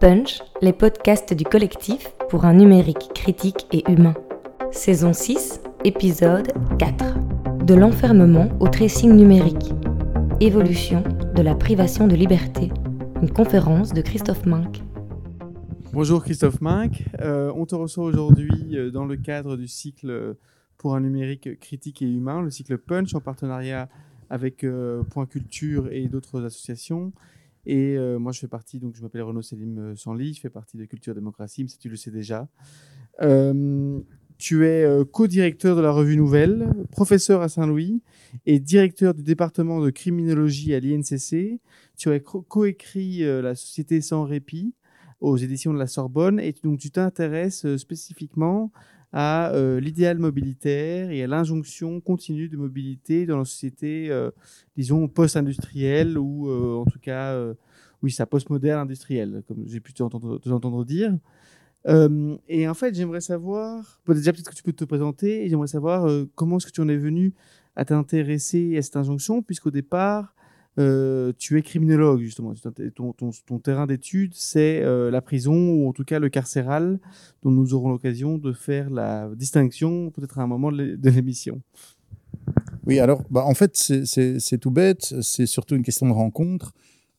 Punch, les podcasts du collectif pour un numérique critique et humain. Saison 6, épisode 4. De l'enfermement au tracing numérique. Évolution de la privation de liberté. Une conférence de Christophe Mink. Bonjour Christophe Mink. Euh, on te reçoit aujourd'hui euh, dans le cadre du cycle pour un numérique critique et humain, le cycle Punch en partenariat avec euh, Point Culture et d'autres associations. Et euh, moi, je fais partie, donc je m'appelle Renaud Selim euh, Sanli, je fais partie de Culture Démocratie, mais ça tu le sais déjà. tu es co-directeur de la revue Nouvelle, professeur à Saint-Louis et directeur du département de criminologie à l'INCC. Tu as coécrit La Société sans répit aux éditions de la Sorbonne et donc tu t'intéresses spécifiquement à euh, l'idéal mobilitaire et à l'injonction continue de mobilité dans la société, euh, disons, post-industrielle ou euh, en tout cas, oui, ça post-moderne industrielle, comme j'ai pu t'entendre entendre dire. et en fait, j'aimerais savoir, déjà peut-être que tu peux te présenter, j'aimerais savoir comment est-ce que tu en es venu à t'intéresser à cette injonction, puisqu'au départ, euh, tu es criminologue, justement. Ton, terrain d'étude, c'est euh, la prison, ou en tout cas le carcéral, dont nous aurons l'occasion de faire la distinction peut-être à un moment de l'émission. Oui, alors, bah, en fait, c'est tout bête. C'est surtout une question de rencontre.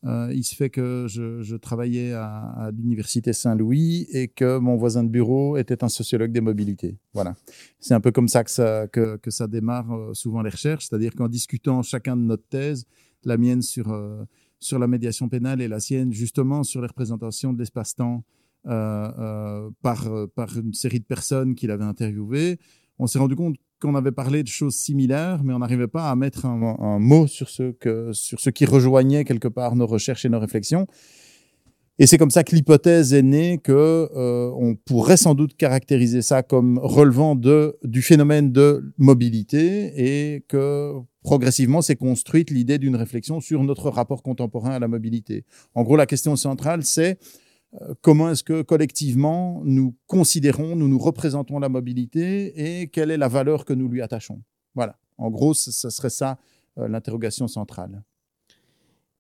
Euh, il se fait que je, travaillais à, l'université Saint-Louis et que mon voisin de bureau était un sociologue des mobilités. Voilà. C'est un peu comme ça que ça démarre souvent les recherches, c'est-à-dire qu'en discutant chacun de notre thèse, la mienne sur, euh, sur la médiation pénale et la sienne justement sur les représentations de l'espace-temps euh, euh, par, par une série de personnes qu'il avait interviewées. On s'est rendu compte qu'on avait parlé de choses similaires, mais on n'arrivait pas à mettre un, mot sur ce, que, sur ce qui rejoignait quelque part nos recherches et nos réflexions. Et c'est comme ça que l'hypothèse est née que on pourrait sans doute caractériser ça comme relevant de, du phénomène de mobilité et que progressivement s'est construite l'idée d'une réflexion sur notre rapport contemporain à la mobilité. En gros, la question centrale, c'est euh, comment est-ce que collectivement nous considérons, nous nous représentons la mobilité et quelle est la valeur que nous lui attachons? Voilà, en gros, ce serait ça euh, l'interrogation centrale.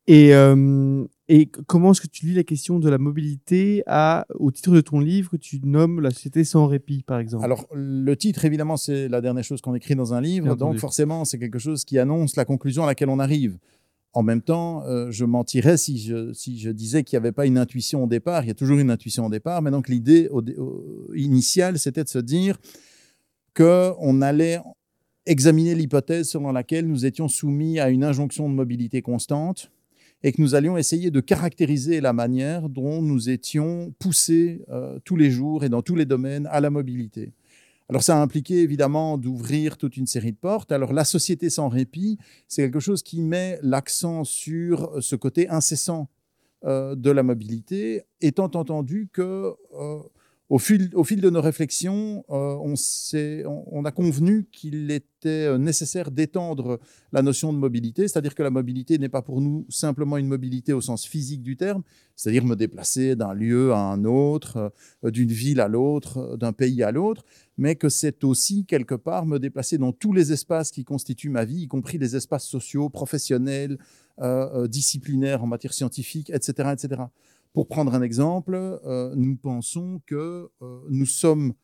Et, euh, et comment est-ce que tu lis la question de la mobilité à, au titre de ton livre que tu nommes La société sans répit, par exemple? Alors, le titre, évidemment, c'est la dernière chose qu'on écrit dans un livre. donc, forcément, c'est quelque chose qui annonce la conclusion à laquelle on arrive. En même temps, euh, je mentirais si je, si je disais qu'il n'y avait pas une intuition au départ. Il y a toujours une intuition au départ. Mais donc, l'idée initiale, c'était de se dire qu'on allait examiner l'hypothèse selon laquelle nous étions soumis à une injonction de mobilité constante et que nous allions essayer de caractériser la manière dont nous étions poussés euh, tous les jours et dans tous les domaines à la mobilité. Alors ça a impliqué évidemment d'ouvrir toute une série de portes. Alors la société sans répit, c'est quelque chose qui met l'accent sur ce côté incessant euh, de la mobilité, étant entendu que euh, au fil, de nos réflexions, euh, on, on, a convenu qu'il était euh, nécessaire d'étendre la notion de mobilité, c'est-à-dire que la mobilité n'est pas pour nous simplement une mobilité au sens physique du terme, c'est-à-dire me déplacer d'un lieu à un autre, euh, d'une ville à l'autre, d'un pays à l'autre, mais que c'est aussi quelque part me déplacer dans tous les espaces qui constituent ma vie, y compris les espaces sociaux, professionnels, disciplinaires en matière scientifique, etc., etc. Pour prendre un exemple, euh, nous pensons que euh, nous sommes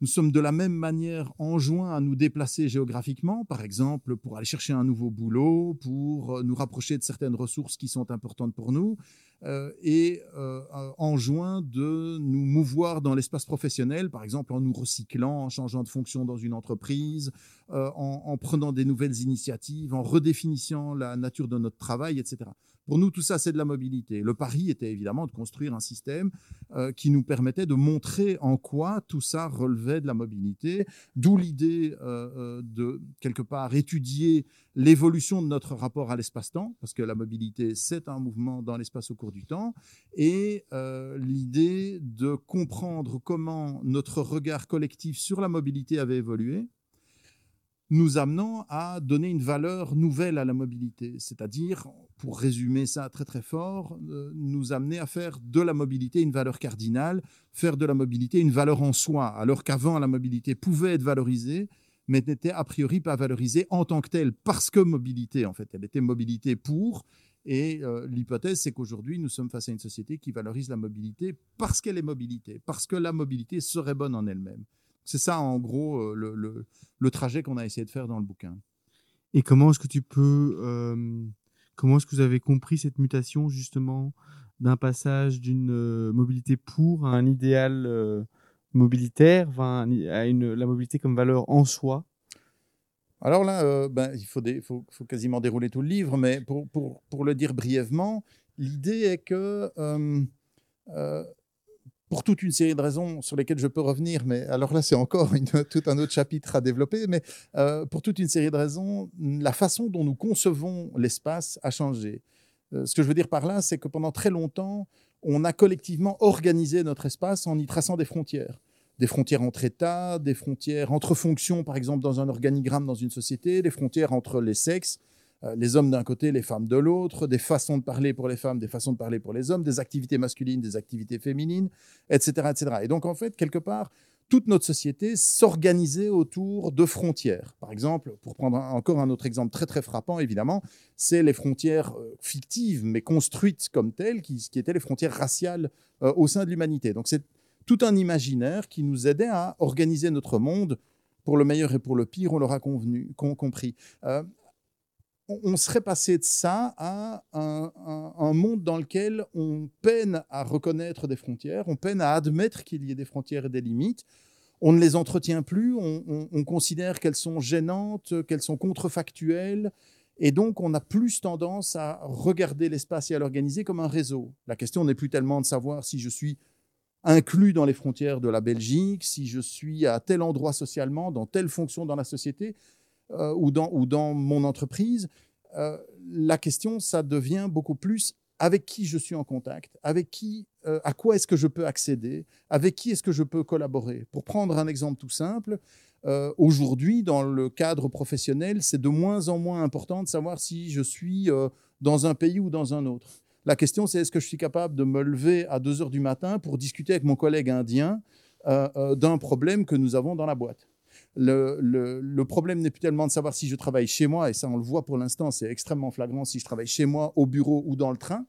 de la même manière enjoints à nous déplacer géographiquement, par exemple pour aller chercher un nouveau boulot, pour euh, nous rapprocher de certaines ressources qui sont importantes pour nous, et enjoints de nous mouvoir dans l'espace professionnel, par exemple en nous recyclant, en changeant de fonction dans une entreprise, en, en, prenant des nouvelles initiatives, en redéfinissant la nature de notre travail, etc. Pour nous, tout ça, c'est de la mobilité. Le pari était évidemment de construire un système qui nous permettait de montrer en quoi tout ça relevait de la mobilité, d'où l'idée euh, euh, de, quelque part, étudier l'évolution de notre rapport à l'espace-temps, parce que la mobilité, c'est un mouvement dans l'espace au cours du temps, et euh, l'idée de comprendre comment notre regard collectif sur la mobilité avait évolué, nous amenant à donner une valeur nouvelle à la mobilité, c'est-à-dire, pour résumer ça très très fort, euh, nous amener à faire de la mobilité une valeur cardinale, faire de la mobilité une valeur en soi, alors qu'avant la mobilité pouvait être valorisée, mais n'était a priori pas valorisée en tant que telle, parce que mobilité, en fait, elle était mobilité pour, Et euh, l'hypothèse, c'est qu'aujourd'hui, nous sommes face à une société qui valorise la mobilité parce qu'elle est mobilité, parce que la mobilité serait bonne en elle-même. C'est ça, en gros, euh, le, le, trajet qu'on a essayé de faire dans le bouquin. Et comment est-ce que tu peux, comment est-ce que vous avez compris cette mutation justement d'un passage d'une mobilité pour à un idéal mobilitaire, à une, la mobilité comme valeur en soi? Alors là, euh, ben, il faut, quasiment dérouler tout le livre, mais pour, le dire brièvement, l'idée est que euh, euh, pour toute une série de raisons sur lesquelles je peux revenir, mais alors là, c'est encore tout un autre chapitre à développer, mais pour toute une série de raisons, la façon dont nous concevons l'espace a changé. ce que je veux dire par là, c'est que pendant très longtemps, on a collectivement organisé notre espace en y traçant des frontières des frontières entre États, des frontières entre fonctions, par exemple dans un organigramme dans une société, des frontières entre les sexes, euh, les hommes d'un côté, les femmes de l'autre, des façons de parler pour les femmes, des façons de parler pour les hommes, des activités masculines, des activités féminines, etc. etc. Et donc en fait, quelque part, toute notre société s'organisait autour de frontières. Par exemple, pour prendre encore un autre exemple très très frappant, évidemment, c'est les frontières euh, fictives mais construites comme telles, qui, étaient les frontières raciales euh, au sein de l'humanité. Donc c'est tout un imaginaire qui nous aidait à organiser notre monde pour le meilleur et pour le pire, on l'aura convenu, compris. Euh, on serait passé de ça à un, monde dans lequel on peine à reconnaître des frontières, on peine à admettre qu'il y ait des frontières et des limites. On ne les entretient plus, on, on considère qu'elles sont gênantes, qu'elles sont contrefactuelles, et donc on a plus tendance à regarder l'espace et à l'organiser comme un réseau. La question n'est plus tellement de savoir si je suis inclus dans les frontières de la Belgique, si je suis à tel endroit socialement, dans telle fonction dans la société euh, ou, dans, mon entreprise, euh, la question, ça devient beaucoup plus avec qui je suis en contact, avec qui, euh, à quoi est-ce que je peux accéder, avec qui est-ce que je peux collaborer. Pour prendre un exemple tout simple, aujourd'hui, dans le cadre professionnel, c'est de moins en moins important de savoir si je suis dans un pays ou dans un autre. La question, c'est est-ce que je suis capable de me lever à 2 heures du matin pour discuter avec mon collègue indien d'un problème que nous avons dans la boîte? Le, problème n'est plus tellement de savoir si je travaille chez moi, et ça on le voit pour l'instant, c'est extrêmement flagrant si je travaille chez moi, au bureau ou dans le train.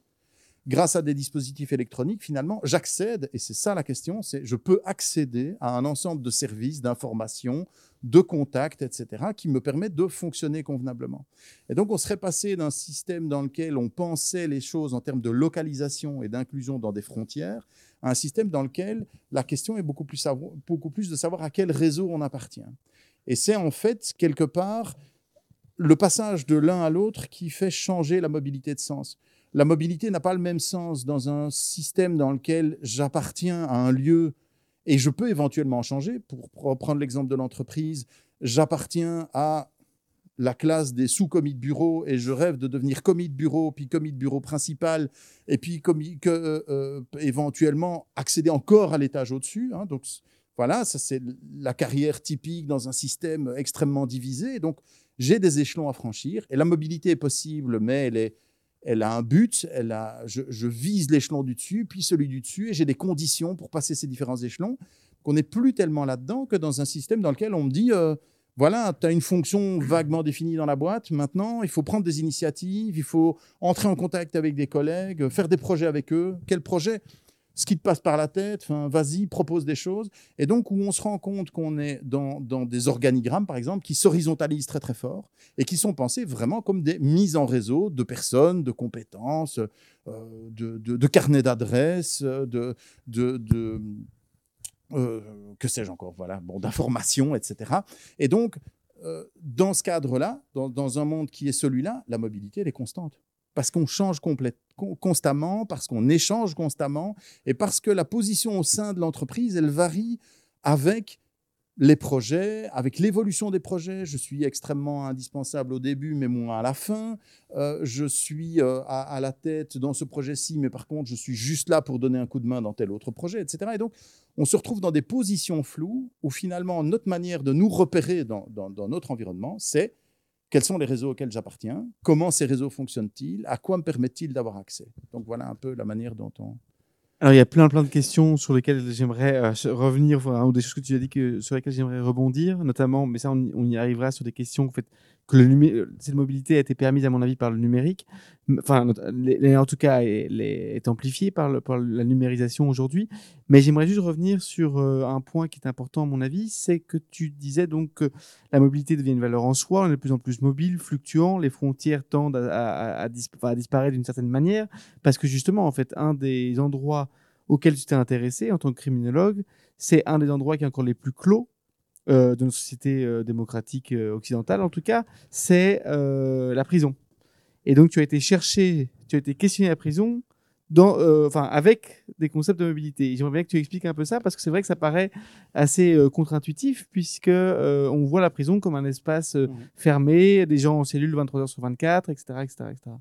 Grâce à des dispositifs électroniques, finalement, j'accède, et c'est ça la question, c'est je peux accéder à un ensemble de services, d'informations, de contacts, etc., qui me permettent de fonctionner convenablement. Et donc, on serait passé d'un système dans lequel on pensait les choses en termes de localisation et d'inclusion dans des frontières un système dans lequel la question est beaucoup plus, beaucoup plus de savoir à quel réseau on appartient. Et c'est en fait, quelque part, le passage de l'un à l'autre qui fait changer la mobilité de sens. La mobilité n'a pas le même sens dans un système dans lequel j'appartiens à un lieu et je peux éventuellement changer. Pour reprendre l'exemple de l'entreprise, j'appartiens à la classe des sous-commis de bureau et je rêve de devenir commis de bureau, puis commis de bureau principal, et puis euh, euh, éventuellement accéder encore à l'étage au-dessus. Hein. donc voilà, ça c'est la carrière typique dans un système extrêmement divisé. donc j'ai des échelons à franchir et la mobilité est possible, mais elle a un but, je, vise l'échelon du dessus, puis celui du dessus, et j'ai des conditions pour passer ces différents échelons, qu'on n'est plus tellement là-dedans que dans un système dans lequel on me dit, euh, voilà, tu as une fonction vaguement définie dans la boîte, maintenant, il faut prendre des initiatives, il faut entrer en contact avec des collègues, faire des projets avec eux. Quel projet? Ce qui te passe par la tête, vas-y, propose des choses. Et donc, où on se rend compte qu'on est dans, des organigrammes, par exemple, qui s'horizontalisent très, très fort et qui sont pensés vraiment comme des mises en réseau de personnes, de compétences, euh, de, carnets d'adresses, de, euh, que sais-je encore, voilà, bon, d'informations, etc. Et donc, euh, dans ce cadre-là, dans, dans, un monde qui est celui-là, la mobilité, elle est constante parce qu'on change constamment, parce qu'on échange constamment, et parce que la position au sein de l'entreprise, elle varie avec les projets, avec l'évolution des projets. Je suis extrêmement indispensable au début, mais moins à la fin. Euh, je suis euh, à, la tête dans ce projet-ci, mais par contre, je suis juste là pour donner un coup de main dans tel autre projet, etc. Et donc, on se retrouve dans des positions floues où finalement, notre manière de nous repérer dans notre environnement, c'est quels sont les réseaux auxquels j'appartiens, comment ces réseaux fonctionnent-ils, à quoi me permettent-ils d'avoir accès. Donc voilà un peu la manière dont on... Alors il y a plein plein de questions sur lesquelles j'aimerais euh, revenir, ou des choses que tu as dit que, sur lesquelles j'aimerais rebondir, notamment, mais ça on, y arrivera sur des questions en fait, que cette mobilité a été permise, à mon avis, par le numérique. Enfin, en tout cas, elle est amplifiée par la numérisation aujourd'hui. Mais j'aimerais juste revenir sur euh, un point qui est important, à mon avis, c'est que tu disais donc que la mobilité devient une valeur en soi, on est de plus en plus mobile, fluctuant, les frontières tendent à, à, disparaître d'une certaine manière, parce que justement, en fait, un des endroits auxquels tu t'es intéressé en tant que criminologue, c'est un des endroits qui est encore les plus clos euh, de nos sociétés euh, démocratiques euh, occidentales, en tout cas, c'est la prison. Et donc, tu as été cherché, tu as été questionné à la prison dans, enfin, avec des concepts de mobilité. J'aimerais bien que tu expliques un peu ça, parce que c'est vrai que ça paraît assez contre-intuitif, puisque on voit la prison comme un espace mmh. fermé, des gens en cellule 23 heures sur 24, etc. etc., etc.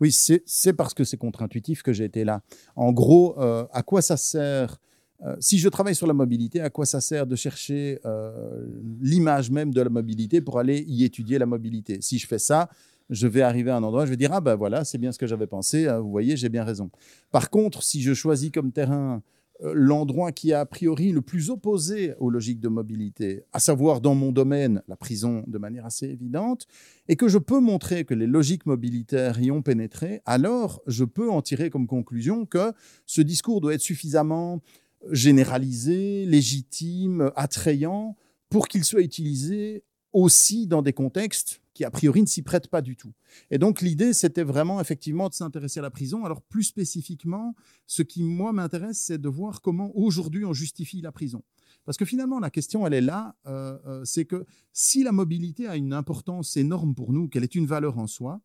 Oui, c'est parce que c'est contre-intuitif que j'ai été là. En gros, à quoi ça sert euh, si je travaille sur la mobilité, à quoi ça sert de chercher euh, l'image même de la mobilité pour aller y étudier la mobilité? Si je fais ça, je vais arriver à un endroit, je vais dire ah ben voilà, c'est bien ce que j'avais pensé, hein, vous voyez, j'ai bien raison. Par contre, si je choisis comme terrain euh, l'endroit qui est a priori le plus opposé aux logiques de mobilité, à savoir dans mon domaine, la prison de manière assez évidente, et que je peux montrer que les logiques mobilitaires y ont pénétré, alors je peux en tirer comme conclusion que ce discours doit être suffisamment généralisé, légitime, attrayant, pour qu'il soit utilisé aussi dans des contextes qui, a priori, ne s'y prêtent pas du tout. Et donc, l'idée, c'était vraiment, effectivement, de s'intéresser à la prison. Alors, plus spécifiquement, ce qui, moi, m'intéresse, c'est de voir comment, aujourd'hui, on justifie la prison. Parce que finalement, la question, elle est là, euh, euh, c'est que si la mobilité a une importance énorme pour nous, qu'elle est une valeur en soi,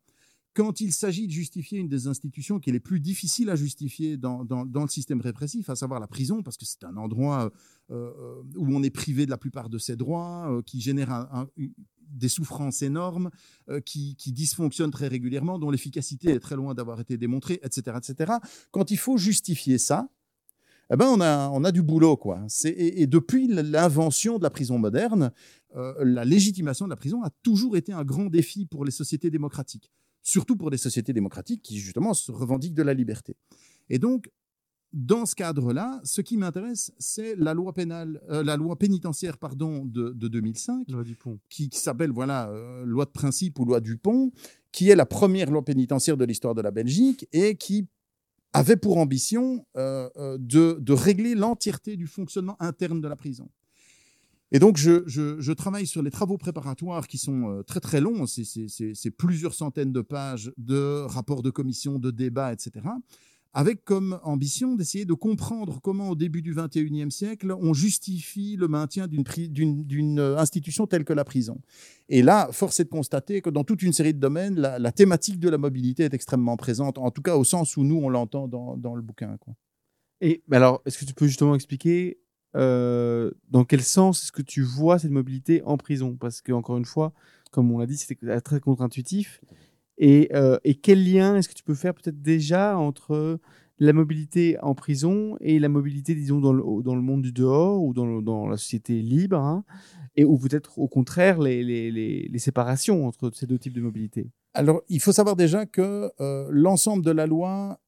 quand il s'agit de justifier une des institutions qui est les plus difficiles à justifier dans, le système répressif, à savoir la prison, parce que c'est un endroit euh, euh, où on est privé de la plupart de ses droits, euh, qui génère des souffrances énormes, qui, dysfonctionne très régulièrement, dont l'efficacité est très loin d'avoir été démontrée, etc., etc. Quand il faut justifier ça, eh ben on, a, du boulot. Quoi. Et, depuis l'invention de la prison moderne, la légitimation de la prison a toujours été un grand défi pour les sociétés démocratiques surtout pour des sociétés démocratiques qui justement se revendiquent de la liberté. Et donc, dans ce cadre-là, ce qui m'intéresse, c'est la loi pénale, euh, la loi pénitentiaire pardon de, 2005, qui, s'appelle voilà euh, loi de principe ou loi Dupont, qui est la première loi pénitentiaire de l'histoire de la Belgique et qui avait pour ambition euh, de, de, régler l'entièreté du fonctionnement interne de la prison. Et donc, je, travaille sur les travaux préparatoires qui sont euh, très très longs, c'est plusieurs centaines de pages de rapports de commission, de débats, etc., avec comme ambition d'essayer de comprendre comment, au début du XXIe siècle, on justifie le maintien d'une institution telle que la prison. Et là, force est de constater que dans toute une série de domaines, la, thématique de la mobilité est extrêmement présente, en tout cas au sens où nous, on l'entend dans, le bouquin. Et alors, est-ce que tu peux justement expliquer euh, dans quel sens est-ce que tu vois cette mobilité en prison? Parce que encore une fois, comme on l'a dit, c'était très contre-intuitif. Et, euh, et, quel lien est-ce que tu peux faire peut-être déjà entre la mobilité en prison et la mobilité, disons, dans le, monde du dehors ou dans, la société libre, hein, et ou peut-être au contraire les, séparations entre ces deux types de mobilité? Alors, il faut savoir déjà que euh, l'ensemble de la loi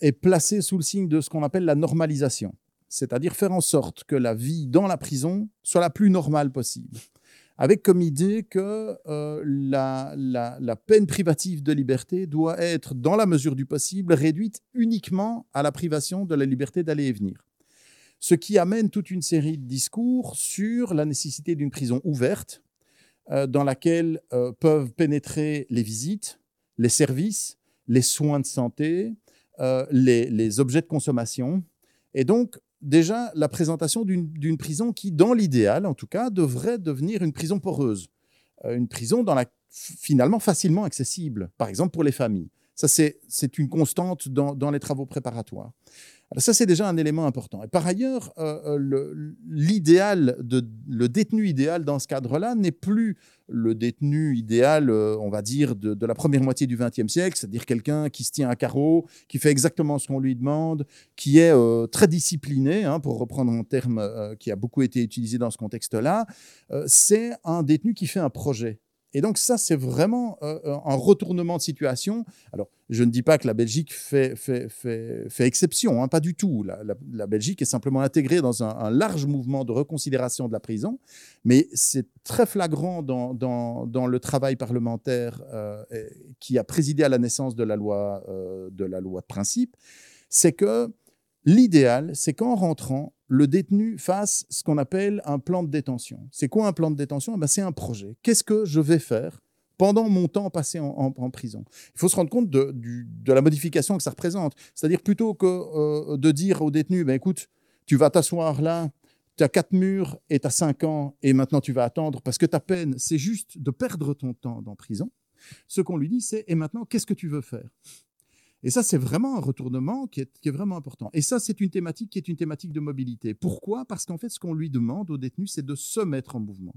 est placé sous le signe de ce qu'on appelle la normalisation c'est-à-dire faire en sorte que la vie dans la prison soit la plus normale possible, avec comme idée que euh, la, la, peine privative de liberté doit être, dans la mesure du possible, réduite uniquement à la privation de la liberté d'aller et venir. Ce qui amène toute une série de discours sur la nécessité d'une prison ouverte, euh, dans laquelle euh, peuvent pénétrer les visites, les services, les soins de santé, les, les objets de consommation, et donc, déjà la présentation d'une prison qui, dans l'idéal en tout cas, devrait devenir une prison poreuse, euh, une prison finalement facilement accessible, par exemple pour les familles. Ça, c'est une constante dans, les travaux préparatoires. Alors ça, c'est déjà un élément important. Et par ailleurs, euh, euh, l'idéal, le détenu idéal dans ce cadre-là n'est plus le détenu idéal, euh, on va dire, de, la première moitié du XXe siècle, c'est-à-dire quelqu'un qui se tient à carreau, qui fait exactement ce qu'on lui demande, qui est très discipliné, hein, pour reprendre un terme qui a beaucoup été utilisé dans ce contexte-là. c'est un détenu qui fait un projet Et donc ça, c'est vraiment euh, euh, un retournement de situation. Alors, je ne dis pas que la Belgique fait, exception, hein, pas du tout. La, Belgique est simplement intégrée dans un, large mouvement de reconsidération de la prison, mais c'est très flagrant dans, le travail parlementaire euh, qui a présidé à la naissance de, la loi de principe, c'est que l'idéal, c'est qu'en rentrant, le détenu fasse ce qu'on appelle un plan de détention. C'est quoi un plan de détention? Eh ben, C'est un projet. Qu'est-ce que je vais faire pendant mon temps passé en, prison? Il faut se rendre compte de, la modification que ça représente. C'est-à-dire plutôt que euh, de dire au détenu, ben, écoute, tu vas t'asseoir là, tu as quatre murs et tu as cinq ans et maintenant tu vas attendre parce que ta peine, c'est juste de perdre ton temps en prison. Ce qu'on lui dit, c'est et maintenant, qu'est-ce que tu veux faire? Et ça, c'est vraiment un retournement qui est, vraiment important. Et ça, c'est une thématique qui est une thématique de mobilité. Pourquoi? Parce qu'en fait, ce qu'on lui demande au détenu, c'est de se mettre en mouvement,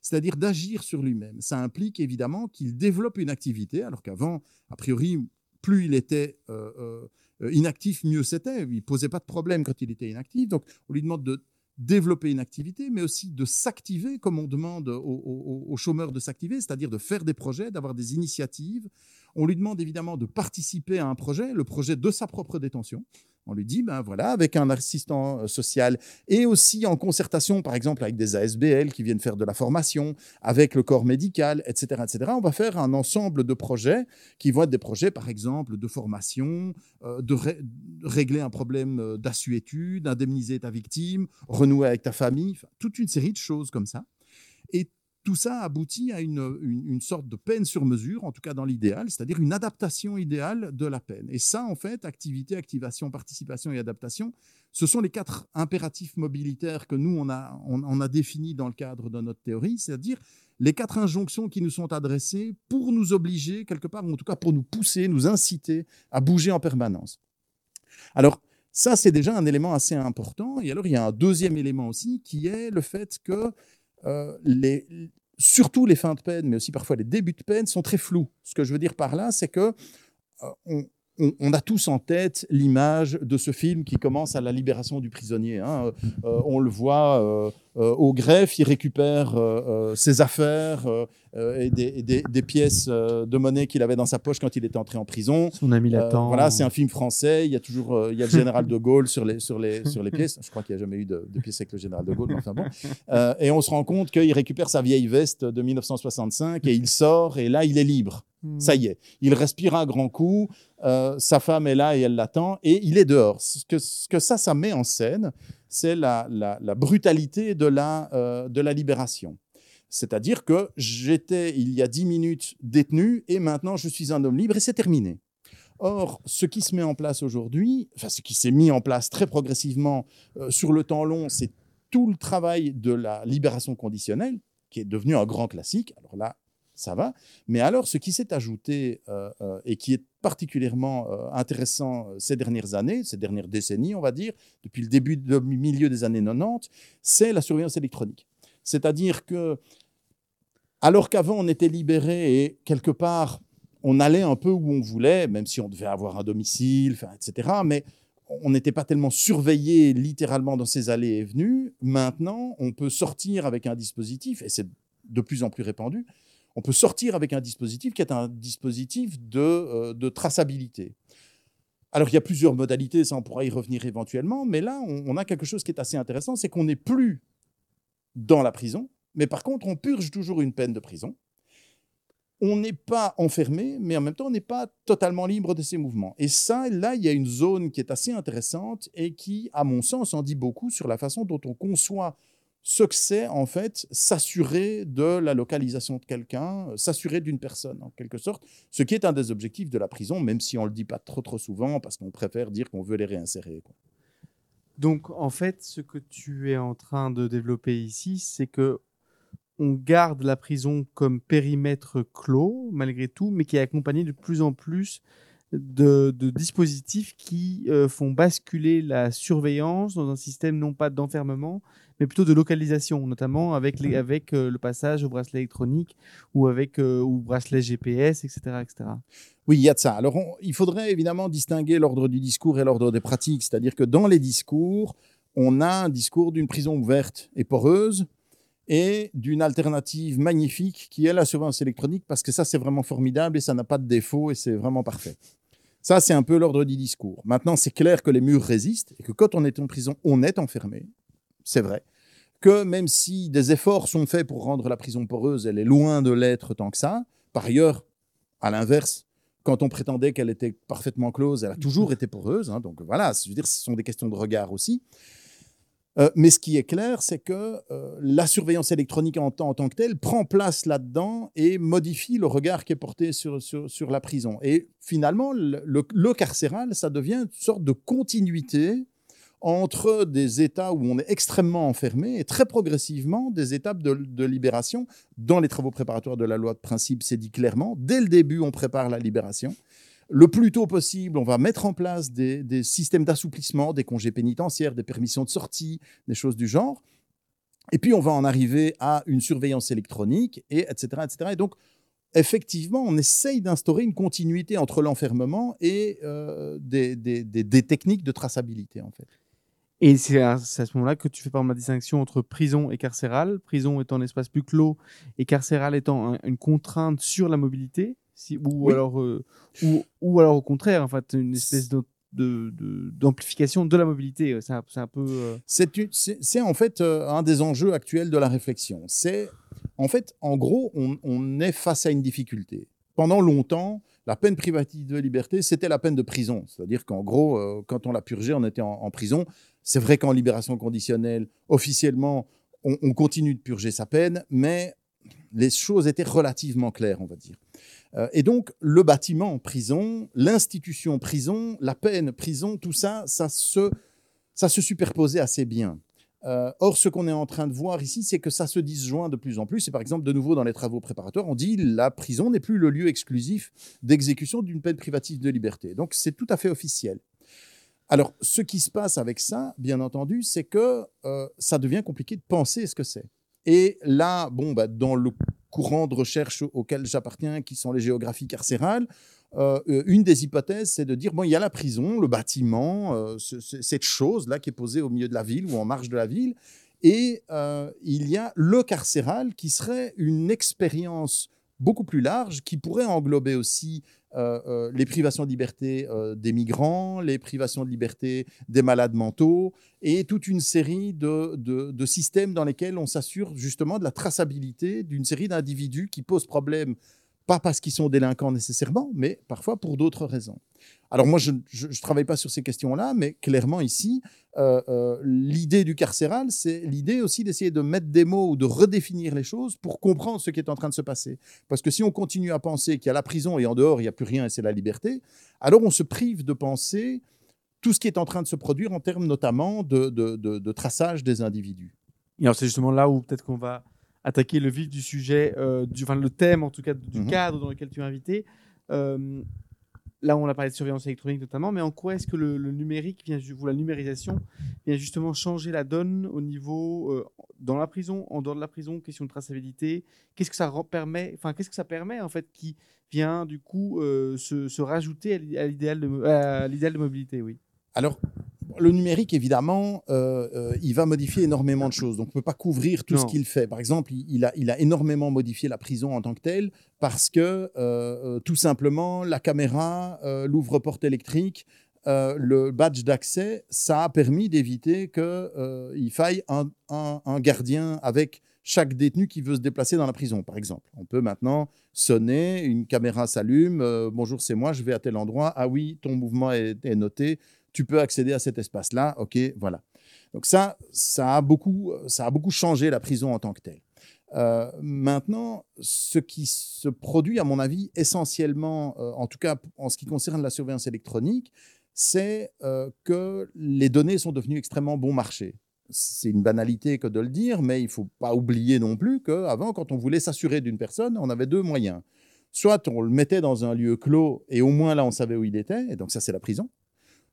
c'est-à-dire d'agir sur lui-même. Ça implique évidemment qu'il développe une activité, alors qu'avant, a priori, plus il était euh, euh, inactif, mieux c'était. Il posait pas de problème quand il était inactif. Donc, on lui demande de développer une activité, mais aussi de s'activer comme on demande aux chômeurs de s'activer, c'est-à-dire de faire des projets, d'avoir des initiatives, on lui demande évidemment de participer à un projet, le projet de sa propre détention. On lui dit, ben voilà, avec un assistant euh, social et aussi en concertation, par exemple, avec des ASBL qui viennent faire de la formation, avec le corps médical, etc., etc. On va faire un ensemble de projets qui vont être des projets, par exemple, de formation, euh, de régler un problème euh, d'assuétude, d'indemniser ta victime, renouer avec ta famille, toute une série de choses comme ça. Et tout ça aboutit à une, sorte de peine sur mesure, en tout cas dans l'idéal, c'est-à-dire une adaptation idéale de la peine. Et ça, en fait, activité, activation, participation et adaptation, ce sont les quatre impératifs mobilitaires que nous, on a, on, a définis dans le cadre de notre théorie, c'est-à-dire les quatre injonctions qui nous sont adressées pour nous obliger, quelque part, ou en tout cas pour nous pousser, nous inciter à bouger en permanence. Alors, ça, c'est déjà un élément assez important. Et alors, il y a un deuxième élément aussi qui est le fait que euh, les, surtout les fins de peine, mais aussi parfois les débuts de peine, sont très flous. Ce que je veux dire par là, c'est que euh, on, a tous en tête l'image de ce film qui commence à la libération du prisonnier. Hein. Euh, on le voit au greffe, il récupère ses affaires et, des, pièces de monnaie qu'il avait dans sa poche quand il était entré en prison. Son ami l'attend. voilà, c'est un film français. Il y a toujours il y a le général de Gaulle sur les, sur les, sur les pièces. Je crois qu'il n'y a jamais eu de, de pièces avec le général de Gaulle, mais enfin bon. et on se rend compte qu'il récupère sa vieille veste de 1965 et il sort et là, il est libre. Ça y est, il respire un grand coup, euh, sa femme est là et elle l'attend, et il est dehors. Ce que, ce que, ça, ça met en scène, c'est la, la, brutalité de la, euh, de la libération. C'est-à-dire que j'étais, il y a dix minutes, détenu, et maintenant je suis un homme libre, et c'est terminé. Or, ce qui se met en place aujourd'hui, enfin ce qui s'est mis en place très progressivement euh, sur le temps long, c'est tout le travail de la libération conditionnelle, qui est devenu un grand classique. Alors là, ça va. Mais alors, ce qui s'est ajouté euh, euh, et qui est particulièrement euh, intéressant ces dernières années, ces dernières décennies, on va dire, depuis le début, du milieu des années 90, c'est la surveillance électronique. C'est-à-dire que, alors qu'avant on était libéré et quelque part on allait un peu où on voulait, même si on devait avoir un domicile, etc., mais on n'était pas tellement surveillé littéralement dans ses allées et venues. Maintenant, on peut sortir avec un dispositif, et c'est de plus en plus répandu, on peut sortir avec un dispositif qui est un dispositif de, euh, traçabilité. Alors, il y a plusieurs modalités, ça on pourra y revenir éventuellement, mais là, on, a quelque chose qui est assez intéressant, c'est qu'on n'est plus dans la prison, mais par contre, on purge toujours une peine de prison. On n'est pas enfermé, mais en même temps, on n'est pas totalement libre de ses mouvements. Et ça, là, il y a une zone qui est assez intéressante et qui, à mon sens, en dit beaucoup sur la façon dont on conçoit ce que c'est en fait s'assurer de la localisation de quelqu'un, euh, s'assurer d'une personne en quelque sorte, ce qui est un des objectifs de la prison, même si on ne le dit pas trop trop souvent parce qu'on préfère dire qu'on veut les réinsérer. Donc en fait, ce que tu es en train de développer ici, c'est que on garde la prison comme périmètre clos malgré tout, mais qui est accompagné de plus en plus de, dispositifs qui euh, font basculer la surveillance dans un système non pas d'enfermement, mais plutôt de localisation, notamment avec, euh, le passage au bracelet électronique ou avec euh, ou bracelet GPS, etc., etc. Oui, il y a de ça. Alors, il faudrait évidemment distinguer l'ordre du discours et l'ordre des pratiques. C'est-à-dire que dans les discours, on a un discours d'une prison ouverte et poreuse et d'une alternative magnifique qui est la surveillance électronique, parce que ça, c'est vraiment formidable et ça n'a pas de défaut et c'est vraiment parfait. Ça, c'est un peu l'ordre du discours. Maintenant, c'est clair que les murs résistent et que quand on est en prison, on est enfermé. C'est vrai. Que même si des efforts sont faits pour rendre la prison poreuse, elle est loin de l'être tant que ça. Par ailleurs, à l'inverse, quand on prétendait qu'elle était parfaitement close, elle a toujours été poreuse. Hein. donc voilà, je veux dire, ce sont des questions de regard aussi. Euh, mais ce qui est clair, c'est que euh, la surveillance électronique en, tant que telle prend place là-dedans et modifie le regard qui est porté sur, sur, la prison. Et finalement, le, carcéral, ça devient une sorte de continuité entre des états où on est extrêmement enfermé et très progressivement des étapes de, libération. Dans les travaux préparatoires de la loi de principe, c'est dit clairement, dès le début, on prépare la libération le plus tôt possible, on va mettre en place des, systèmes d'assouplissement, des congés pénitentiaires, des permissions de sortie, des choses du genre. Et puis, on va en arriver à une surveillance électronique, et etc., etc. Et donc, effectivement, on essaye d'instaurer une continuité entre l'enfermement et euh, des, techniques de traçabilité, en fait. Et c'est à, ce moment-là que tu fais par ma distinction entre prison et carcéral, prison étant un espace plus clos et carcéral étant une contrainte sur la mobilité ou, alors, euh, ou, ou, alors au contraire, en fait, une espèce de d'amplification de, la mobilité. C'est un, peu. Euh, c'est en fait euh, un des enjeux actuels de la réflexion. C'est en fait, en gros, on, est face à une difficulté. Pendant longtemps, la peine privative de liberté, c'était la peine de prison. C'est-à-dire qu'en gros, quand on l'a purgé, on était en, prison. C'est vrai qu'en libération conditionnelle, officiellement, on, on, continue de purger sa peine, mais les choses étaient relativement claires, on va dire. Euh, et donc, le bâtiment prison, l'institution prison, la peine prison, tout ça, ça se superposait assez bien. Euh, or, ce qu'on est en train de voir ici, c'est que ça se disjoint de plus en plus. Et par exemple, de nouveau, dans les travaux préparatoires, on dit la prison n'est plus le lieu exclusif d'exécution d'une peine privative de liberté. Donc, c'est tout à fait officiel. Alors, ce qui se passe avec ça, bien entendu, c'est que euh, ça devient compliqué de penser ce que c'est. Et là, bon, bah, dans le courant de recherche auquel j'appartiens, qui sont les géographies carcérales, euh, une des hypothèses, c'est de dire, bon, il y a la prison, le bâtiment, euh, cette chose-là qui est posée au milieu de la ville ou en marge de la ville, et euh, il y a le carcéral qui serait une expérience beaucoup plus large qui pourrait englober aussi les privations de liberté des migrants, les privations de liberté des malades mentaux et toute une série de, de systèmes dans lesquels on s'assure justement de la traçabilité d'une série d'individus qui posent problème pas parce qu'ils sont délinquants nécessairement, mais parfois pour d'autres raisons. Alors moi, je ne travaille pas sur ces questions-là, mais clairement ici, euh, euh, l'idée du carcéral, c'est l'idée aussi d'essayer de mettre des mots ou de redéfinir les choses pour comprendre ce qui est en train de se passer. Parce que si on continue à penser qu'il y a la prison et en dehors, il n'y a plus rien et c'est la liberté, alors on se prive de penser tout ce qui est en train de se produire en termes notamment de, de traçage des individus. Et alors c'est justement là où peut-être qu'on va attaquer le vif du sujet, euh, du, enfin le thème en tout cas du mhm. cadre dans lequel tu es invité. Euh, là, on a parlé de surveillance électronique notamment, mais en quoi est-ce que le, numérique vient, ou la numérisation vient justement changer la donne au niveau euh, dans la prison, en dehors de la prison, question de traçabilité? Qu'est-ce que ça permet, enfin qu'est-ce que ça permet en fait qui vient du coup se, se, rajouter à l'idéal de, à de mobilité, oui. Alors, le numérique, évidemment, euh, euh, il va modifier énormément de choses. Donc, on ne peut pas couvrir tout ce qu'il fait. Par exemple, il, a, il, a, énormément modifié la prison en tant que telle parce que, euh, tout simplement, la caméra, l'ouvre-porte électrique, le badge d'accès, ça a permis d'éviter qu'il faille un, un, gardien avec chaque détenu qui veut se déplacer dans la prison, par exemple. On peut maintenant sonner, une caméra s'allume, bonjour, c'est moi, je vais à tel endroit. Ah oui, ton mouvement est, est noté tu peux accéder à cet espace-là. OK, voilà. Donc ça, ça a, beaucoup, ça a beaucoup changé la prison en tant que telle. Euh, maintenant, ce qui se produit, à mon avis, essentiellement, euh, en tout cas en ce qui concerne la surveillance électronique, c'est euh, que les données sont devenues extrêmement bon marché. C'est une banalité que de le dire, mais il ne faut pas oublier non plus qu'avant, quand on voulait s'assurer d'une personne, on avait deux moyens. Soit on le mettait dans un lieu clos et au moins là on savait où il était, et donc ça c'est la prison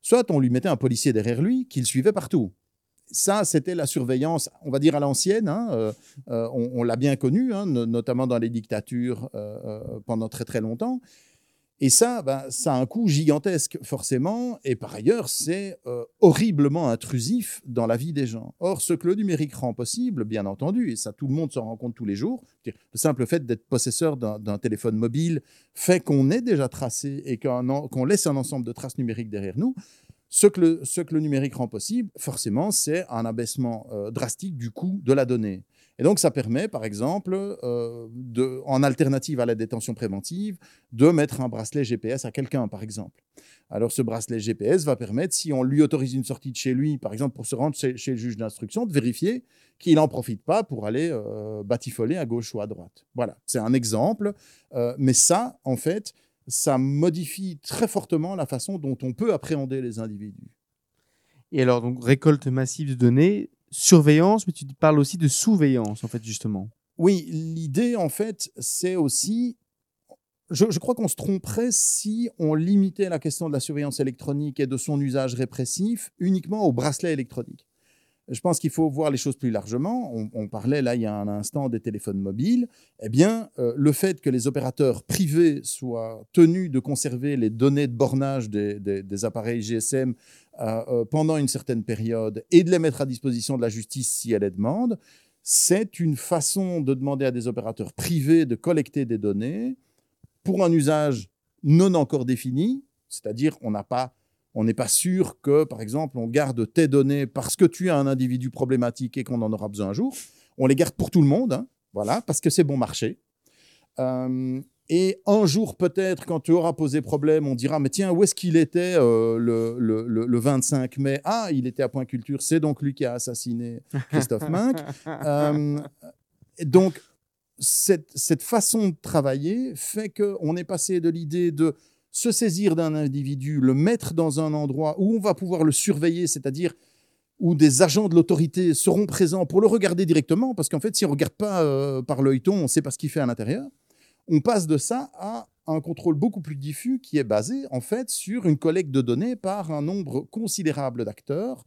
soit on lui mettait un policier derrière lui qui le suivait partout. Ça, c'était la surveillance, on va dire à l'ancienne. Hein, euh, euh, on, l'a bien connu, hein, notamment dans les dictatures euh, pendant très très longtemps. Et ça, ben, ça a un coût gigantesque, forcément, et par ailleurs, c'est euh, horriblement intrusif dans la vie des gens. Or, ce que le numérique rend possible, bien entendu, et ça tout le monde s'en rend compte tous les jours, le simple fait d'être possesseur d'un téléphone mobile fait qu'on est déjà tracé et qu'on laisse un ensemble de traces numériques derrière nous. Ce que le, ce que le numérique rend possible, forcément, c'est un abaissement euh, drastique du coût de la donnée. Et donc, ça permet, par exemple, euh, en alternative à la détention préventive, de mettre un bracelet GPS à quelqu'un, par exemple. Alors, ce bracelet GPS va permettre, si on lui autorise une sortie de chez lui, par exemple, pour se rendre chez, le juge d'instruction, de vérifier qu'il n'en profite pas pour aller euh, batifoler à gauche ou à droite. Voilà, c'est un exemple. Euh, mais ça, en fait, ça modifie très fortement la façon dont on peut appréhender les individus. Et alors, donc, récolte massive de données, surveillance, mais tu parles aussi de sous-veillance, en fait, justement. Oui, l'idée, en fait, c'est aussi. Je, crois qu'on se tromperait si on limitait la question de la surveillance électronique et de son usage répressif uniquement au bracelet électronique. Je pense qu'il faut voir les choses plus largement. On, parlait là il y a un instant des téléphones mobiles. Eh bien, euh, le fait que les opérateurs privés soient tenus de conserver les données de bornage des, appareils GSM euh, euh, pendant une certaine période et de les mettre à disposition de la justice si elle les demande, c'est une façon de demander à des opérateurs privés de collecter des données pour un usage non encore défini, c'est-à-dire on n'a pas on n'est pas sûr que, par exemple, on garde tes données parce que tu es un individu problématique et qu'on en aura besoin un jour. On les garde pour tout le monde, hein, voilà, parce que c'est bon marché. Euh, et un jour, peut-être, quand tu auras posé problème, on dira, mais tiens, où est-ce qu'il était euh, le, le, le, 25 mai? Ah, il était à Point Culture, c'est donc lui qui a assassiné Christophe Minck. Euh, donc, cette, cette, façon de travailler fait qu'on est passé de l'idée de se saisir d'un individu, le mettre dans un endroit où on va pouvoir le surveiller, c'est-à-dire où des agents de l'autorité seront présents pour le regarder directement, parce qu'en fait, si on ne regarde pas euh, par l'œilleton, on ne sait pas ce qu'il fait à l'intérieur on passe de ça à un contrôle beaucoup plus diffus qui est basé en fait sur une collecte de données par un nombre considérable d'acteurs.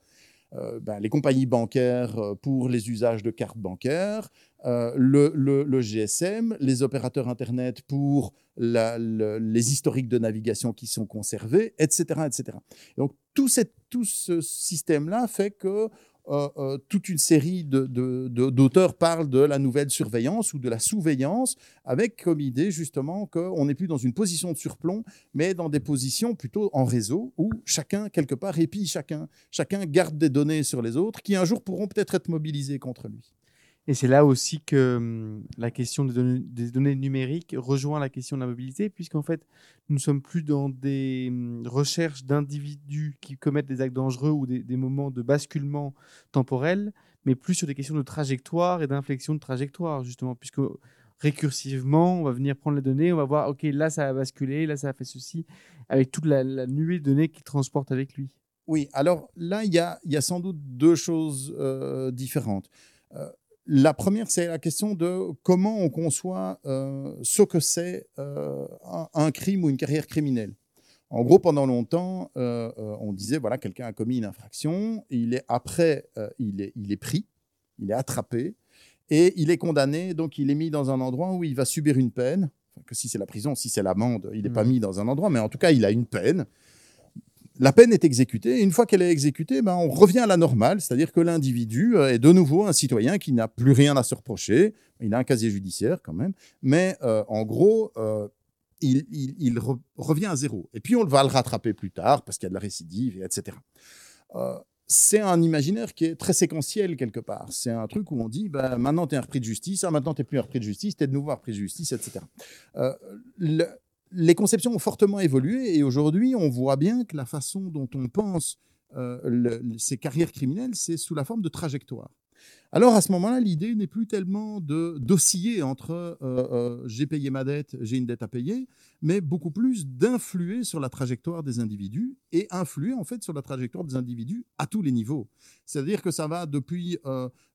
Euh, ben, les compagnies bancaires euh, pour les usages de cartes bancaires, euh, le, GSM, les opérateurs Internet pour les historiques de navigation qui sont conservés, etc. etc. donc tout, tout ce système-là fait que euh, euh, toute une série d'auteurs de, parlent de la nouvelle surveillance ou de la sous-veillance, avec comme idée justement qu'on n'est plus dans une position de surplomb, mais dans des positions plutôt en réseau, où chacun, quelque part, épie chacun, chacun garde des données sur les autres, qui un jour pourront peut-être être mobilisées contre lui. Et c'est là aussi que hum, la question des données, numériques rejoint la question de la mobilité, puisqu'en fait, nous ne sommes plus dans des hum, recherches d'individus qui commettent des actes dangereux ou des, moments de basculement temporel, mais plus sur des questions de trajectoire et d'inflexion de trajectoire, justement, puisque récursivement, on va venir prendre les données, on va voir, OK, là, ça a basculé, là, ça a fait ceci, avec toute la, nuée de données qu'il transporte avec lui. Oui, alors là, il y a, y a, sans doute deux choses euh, différentes. Euh, la première, c'est la question de comment on conçoit euh, ce que c'est euh, un, crime ou une carrière criminelle. En gros, pendant longtemps, euh, on disait voilà, quelqu'un a commis une infraction, il est après, il est, il est pris, il est attrapé et il est condamné, donc il est mis dans un endroit où il va subir une peine. que si c'est la prison, si c'est l'amende, il n'est pas mmh. mis dans un endroit, mais en tout cas, il a une peine la peine est exécutée. Et une fois qu'elle est exécutée, ben, on revient à la normale, c'est-à-dire que l'individu euh, est de nouveau un citoyen qui n'a plus rien à se reprocher. Il a un casier judiciaire quand même, mais euh, en gros, euh, il, revient à zéro. Et puis on va le rattraper plus tard parce qu'il y a de la récidive, etc. c'est un imaginaire qui est très séquentiel quelque part. C'est un truc où on dit, ben, maintenant tu es un repris de justice, ah, maintenant tu n'es plus un repris de justice, tu es de nouveau un repris de justice, etc. les conceptions ont fortement évolué et aujourd'hui, on voit bien que la façon dont on pense euh, ces carrières criminelles, c'est sous la forme de trajectoire. Alors à ce moment-là, l'idée n'est plus tellement de d'osciller entre euh, euh, j'ai payé ma dette, j'ai une dette à payer, mais beaucoup plus d'influer sur la trajectoire des individus et influer en fait sur la trajectoire des individus à tous les niveaux. C'est-à-dire que ça va depuis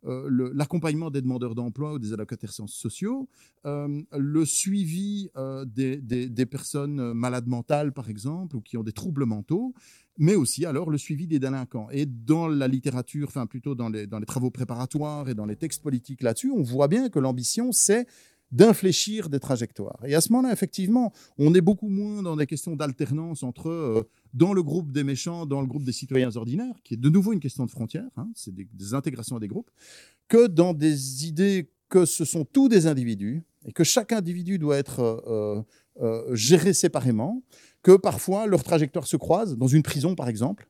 l'accompagnement des demandeurs d'emploi ou des allocataires sociaux, le suivi des, des, personnes malades mentales par exemple ou qui ont des troubles mentaux, mais aussi alors le suivi des délinquants. Et dans la littérature, enfin plutôt dans les travaux préparatoires et dans les textes politiques là-dessus, on voit bien que l'ambition, c'est d'infléchir des trajectoires. Et à ce moment-là, effectivement, on est beaucoup moins dans des questions d'alternance entre euh, dans le groupe des méchants, dans le groupe des citoyens ordinaires, qui est de nouveau une question de frontières, hein, c'est des, intégrations à des groupes, que dans des idées que ce sont tous des individus et que chaque individu doit être euh, euh, géré séparément, que parfois leurs trajectoires se croisent, dans une prison par exemple,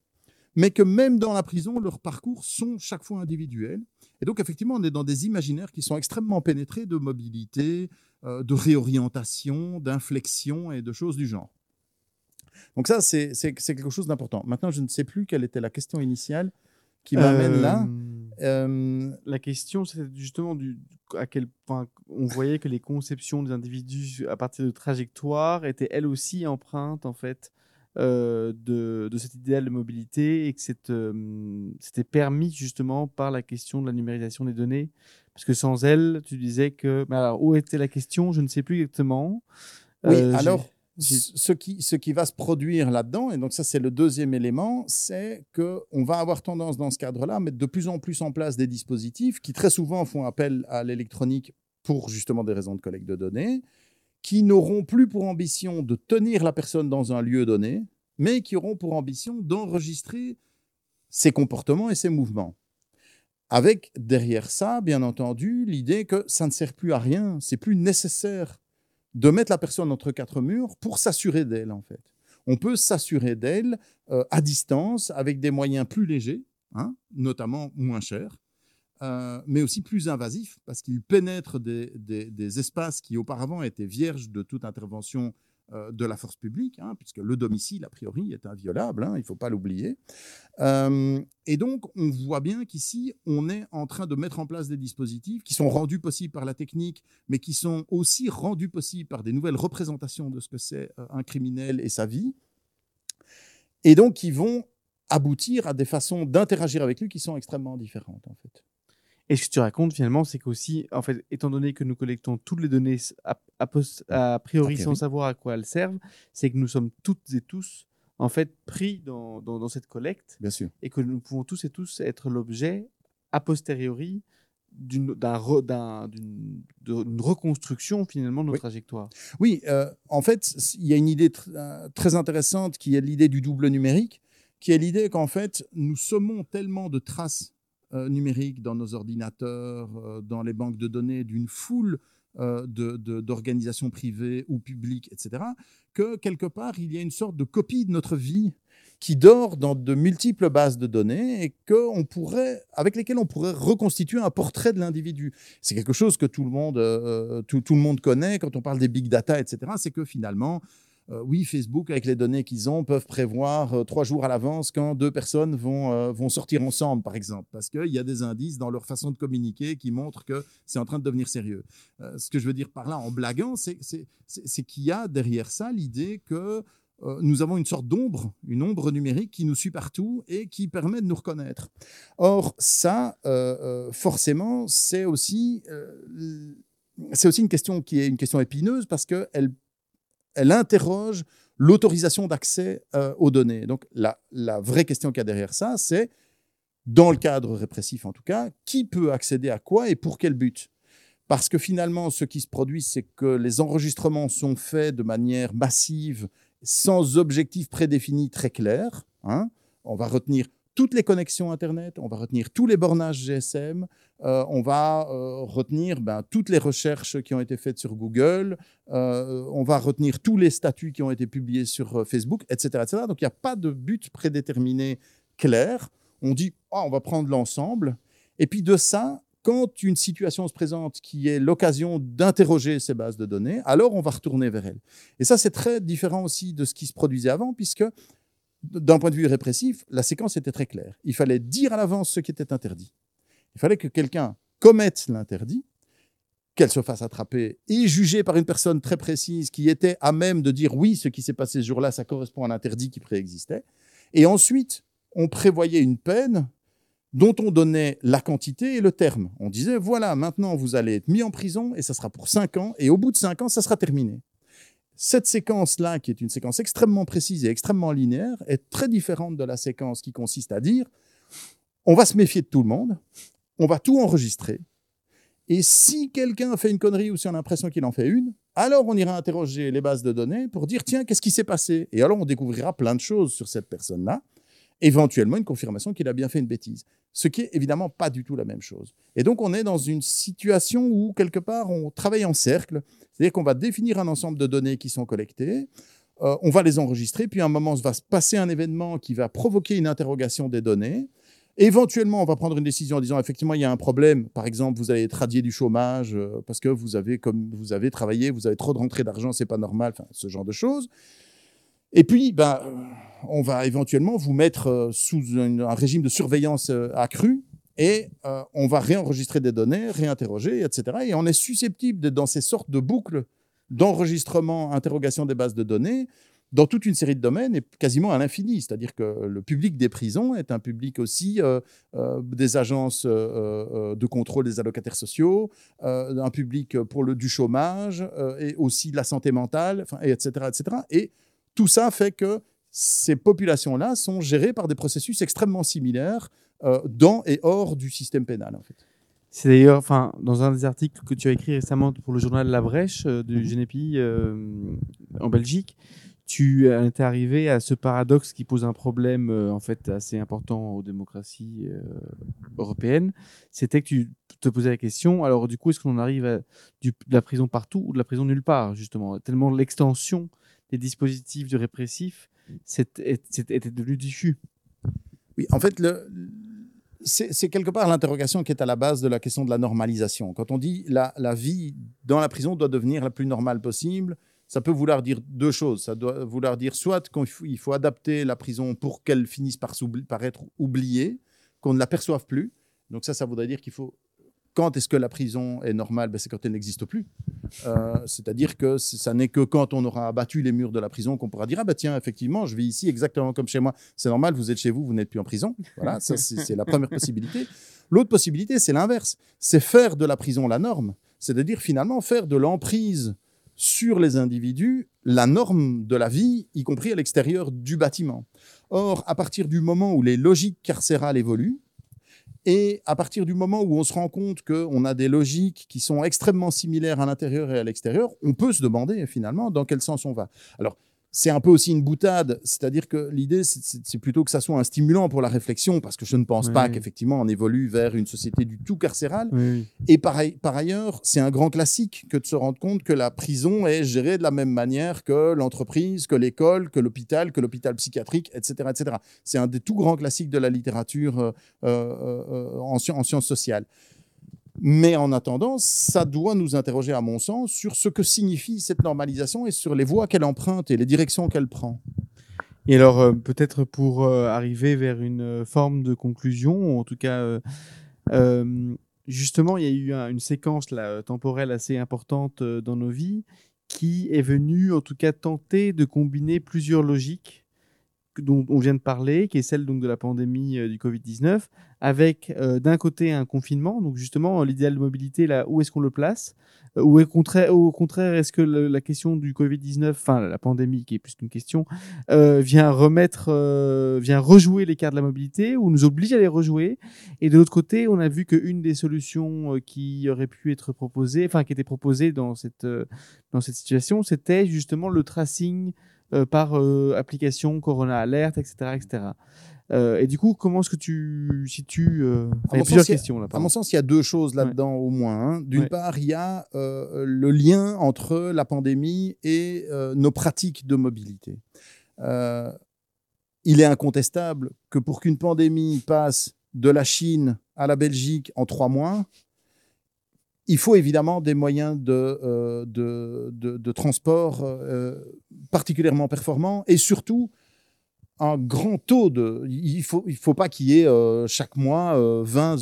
mais que même dans la prison, leurs parcours sont chaque fois individuels. Et donc, effectivement, on est dans des imaginaires qui sont extrêmement pénétrés de mobilité, euh, de réorientation, d'inflexion et de choses du genre. Donc ça, c'est quelque chose d'important. Maintenant, je ne sais plus quelle était la question initiale qui m'amène là. Euh, euh, la question, c'est justement du, à quel point on voyait que les conceptions des individus à partir de trajectoires étaient elles aussi empreintes en fait euh, de, de, cet idéal de mobilité et que euh, c'était permis justement par la question de la numérisation des données. Parce que sans elle, tu disais que. Mais alors, où était la question? Je ne sais plus exactement. Oui, euh, alors, ce qui, ce qui va se produire là-dedans, et donc ça, c'est le deuxième élément, c'est qu'on va avoir tendance dans ce cadre-là à mettre de plus en plus en place des dispositifs qui très souvent font appel à l'électronique pour justement des raisons de collecte de données qui n'auront plus pour ambition de tenir la personne dans un lieu donné, mais qui auront pour ambition d'enregistrer ses comportements et ses mouvements. Avec derrière ça, bien entendu, l'idée que ça ne sert plus à rien, c'est plus nécessaire de mettre la personne entre quatre murs pour s'assurer d'elle, en fait. On peut s'assurer d'elle euh, à distance avec des moyens plus légers, hein, notamment moins chers, euh, mais aussi plus invasif, parce qu'il pénètre des, espaces qui auparavant étaient vierges de toute intervention euh, de la force publique, hein, puisque le domicile, a priori, est inviolable, hein, il ne faut pas l'oublier. Euh, et donc, on voit bien qu'ici, on est en train de mettre en place des dispositifs qui sont rendus possibles par la technique, mais qui sont aussi rendus possibles par des nouvelles représentations de ce que c'est un criminel et sa vie, et donc qui vont aboutir à des façons d'interagir avec lui qui sont extrêmement différentes, en fait. Et ce que tu racontes finalement, c'est qu'aussi, en fait, étant donné que nous collectons toutes les données a, priori sans savoir à quoi elles servent, c'est que nous sommes toutes et tous en fait pris dans, dans, cette collecte. Bien sûr. Et que nous pouvons tous et tous être l'objet a posteriori d'une reconstruction finalement de nos trajectoires. Oui, euh, en fait, il y a une idée euh, très intéressante qui est l'idée du double numérique, qui est l'idée qu'en fait, nous sommons tellement de traces euh, numériques dans nos ordinateurs, euh, dans les banques de données d'une foule euh, d'organisations privées ou publiques, etc., que quelque part, il y a une sorte de copie de notre vie qui dort dans de multiples bases de données et que on pourrait, avec lesquelles on pourrait reconstituer un portrait de l'individu. C'est quelque chose que tout le, monde, tout, tout, le monde connaît quand on parle des big data, etc. C'est que finalement, oui, Facebook, avec les données qu'ils ont, peuvent prévoir euh, trois jours à l'avance quand deux personnes vont, euh, vont sortir ensemble, par exemple, parce qu'il y a des indices dans leur façon de communiquer qui montrent que c'est en train de devenir sérieux. ce que je veux dire par là, en blaguant, c'est qu'il y a derrière ça l'idée que nous avons une sorte d'ombre, une ombre numérique qui nous suit partout et qui permet de nous reconnaître. Or, ça, forcément, c'est aussi, c'est aussi une question qui est une question épineuse parce qu'elle elle interroge l'autorisation d'accès euh, aux données. Donc la, vraie question qu'il y a derrière ça, c'est, dans le cadre répressif en tout cas, qui peut accéder à quoi et pour quel but? Parce que finalement, ce qui se produit, c'est que les enregistrements sont faits de manière massive, sans objectif prédéfini très clair. Hein. On va retenir toutes les connexions Internet, on va retenir tous les bornages GSM, euh, on va euh, retenir ben, toutes les recherches qui ont été faites sur Google, euh, on va retenir tous les statuts qui ont été publiés sur Facebook, etc. etc. Donc il n'y a pas de but prédéterminé clair. On dit, oh, on va prendre l'ensemble. Et puis de ça, quand une situation se présente qui est l'occasion d'interroger ces bases de données, alors on va retourner vers elles. Et ça, c'est très différent aussi de ce qui se produisait avant, puisque d'un point de vue répressif, la séquence était très claire. Il fallait dire à l'avance ce qui était interdit. Il fallait que quelqu'un commette l'interdit, qu'elle se fasse attraper et jugée par une personne très précise qui était à même de dire oui, ce qui s'est passé ce jour-là, ça correspond à l'interdit qui préexistait. Et ensuite, on prévoyait une peine dont on donnait la quantité et le terme. On disait, voilà, maintenant vous allez être mis en prison et ça sera pour cinq ans, et au bout de cinq ans, ça sera terminé. Cette séquence-là, qui est une séquence extrêmement précise et extrêmement linéaire, est très différente de la séquence qui consiste à dire on va se méfier de tout le monde, on va tout enregistrer, Et si quelqu'un fait une connerie ou si on a l'impression qu'il en fait une, alors on ira interroger les bases de données pour dire tiens, qu'est-ce qui s'est passé? Et alors on découvrira plein de choses sur cette personne-là, éventuellement une confirmation qu'il a bien fait une bêtise. Ce qui est évidemment pas du tout la même chose. Et donc on est dans une situation où quelque part on travaille en cercle, c'est-à-dire qu'on va définir un ensemble de données qui sont collectées, euh, on va les enregistrer, puis à un moment va se passer un événement qui va provoquer une interrogation des données. Éventuellement, on va prendre une décision en disant effectivement il y a un problème. Par exemple, vous allez être radié du chômage euh, parce que vous avez comme vous avez travaillé, vous avez trop de rentrées d'argent, c'est pas normal, enfin ce genre de choses. Et puis, ben, euh, on va éventuellement vous mettre euh, sous un régime de surveillance accrue et on va réenregistrer des données, réinterroger, etc. Et on est susceptible d'être dans ces sortes de boucles d'enregistrement, interrogation des bases de données dans toute une série de domaines et quasiment à l'infini. C'est-à-dire que le public des prisons est un public aussi euh, euh, des agences euh, de contrôle des allocataires sociaux, un public pour le, du chômage et aussi de la santé mentale, et etc., etc. Et tout ça fait que ces populations-là sont gérées par des processus extrêmement similaires dans et hors du système pénal, en fait. C'est d'ailleurs, enfin, dans un des articles que tu as écrit récemment pour le journal La Brèche du GNPI en Belgique, tu es arrivé à ce paradoxe qui pose un problème euh, en fait assez important aux démocraties euh, européennes. C'était que tu te posais la question, alors du coup, est-ce qu'on arrive à de la prison partout ou de la prison nulle part, justement? Tellement l'extension des dispositifs de répressifs était devenue diffus. Oui, en fait, c'est quelque part l'interrogation qui est à la base de la question de la normalisation. Quand on dit la, la vie dans la prison doit devenir la plus normale possible, ça peut vouloir dire deux choses. Ça doit vouloir dire soit qu'il faut, adapter la prison pour qu'elle finisse par, par être oubliée, qu'on ne l'aperçoive plus. Donc ça, ça voudrait dire qu'il faut... Quand est-ce que la prison est normale? Ben, C'est quand elle n'existe plus. Euh, c'est-à-dire que ça n'est que quand on aura abattu les murs de la prison qu'on pourra dire ah bah tiens effectivement je vis ici exactement comme chez moi. C'est normal, vous êtes chez vous, vous n'êtes plus en prison. Voilà, c'est la première possibilité. L'autre possibilité c'est l'inverse, c'est faire de la prison la norme. C'est-à-dire finalement faire de l'emprise sur les individus la norme de la vie, y compris à l'extérieur du bâtiment. Or, à partir du moment où les logiques carcérales évoluent, et à partir du moment où on se rend compte qu'on a des logiques qui sont extrêmement similaires à l'intérieur et à l'extérieur, on peut se demander finalement dans quel sens on va. Alors, c'est un peu aussi une boutade, c'est-à-dire que l'idée, c'est plutôt que ça soit un stimulant pour la réflexion, parce que je ne pense pas qu'effectivement on évolue vers une société du tout carcérale. Et par, par ailleurs, c'est un grand classique que de se rendre compte que la prison est gérée de la même manière que l'entreprise, que l'école, que l'hôpital, que l'hôpital psychiatrique, etc. etc. C'est un des tout grands classiques de la littérature euh, euh, euh, en, en sciences sociales. Mais en attendant, ça doit nous interroger, à mon sens, sur ce que signifie cette normalisation et sur les voies qu'elle emprunte et les directions qu'elle prend. Et alors, euh, peut-être pour euh, arriver vers une euh, forme de conclusion, en tout cas, justement, il y a eu une séquence là, temporelle assez importante dans nos vies qui est venue, en tout cas, tenter de combiner plusieurs logiques dont on vient de parler, qui est celle donc de la pandémie euh, du Covid-19, avec euh, d'un côté un confinement, donc justement l'idéal de mobilité, là, où est-ce qu'on le place euh, Ou au contraire, est-ce que la question du Covid-19, enfin la pandémie qui est plus qu'une question, vient remettre, vient rejouer les cartes de la mobilité, ou nous oblige à les rejouer? Et de l'autre côté, on a vu qu'une des solutions qui aurait pu être proposée, enfin qui était proposée dans cette, dans cette situation, c'était justement le tracing euh, par euh, application Corona Alert, etc. etc. Euh, et du coup, comment est-ce que tu situes Il y a plusieurs questions là. À mon sens, il y a deux choses là-dedans au moins. Hein. D'une part, il y a le lien entre la pandémie et nos pratiques de mobilité. il est incontestable que pour qu'une pandémie passe de la Chine à la Belgique en trois mois, il faut évidemment des moyens de, euh, transport euh, particulièrement performants et surtout un grand taux de... Il ne faut, il faut pas qu'il y ait euh, chaque mois 20,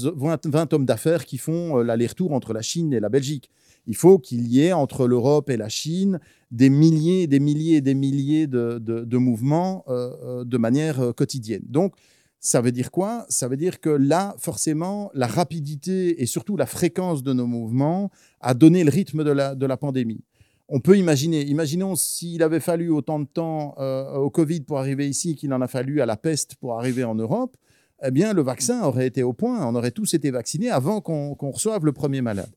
20, hommes d'affaires qui font l'aller-retour entre la Chine et la Belgique. Il faut qu'il y ait entre l'Europe et la Chine des milliers, des milliers et des milliers de, de mouvements de manière quotidienne. Donc, ça veut dire quoi? Ça veut dire que là, forcément, la rapidité et surtout la fréquence de nos mouvements a donné le rythme de la, de la pandémie. On peut imaginer, imaginons s'il avait fallu autant de temps euh, au Covid pour arriver ici qu'il en a fallu à la peste pour arriver en Europe, eh bien, le vaccin aurait été au point, on aurait tous été vaccinés avant qu'on reçoive le premier malade.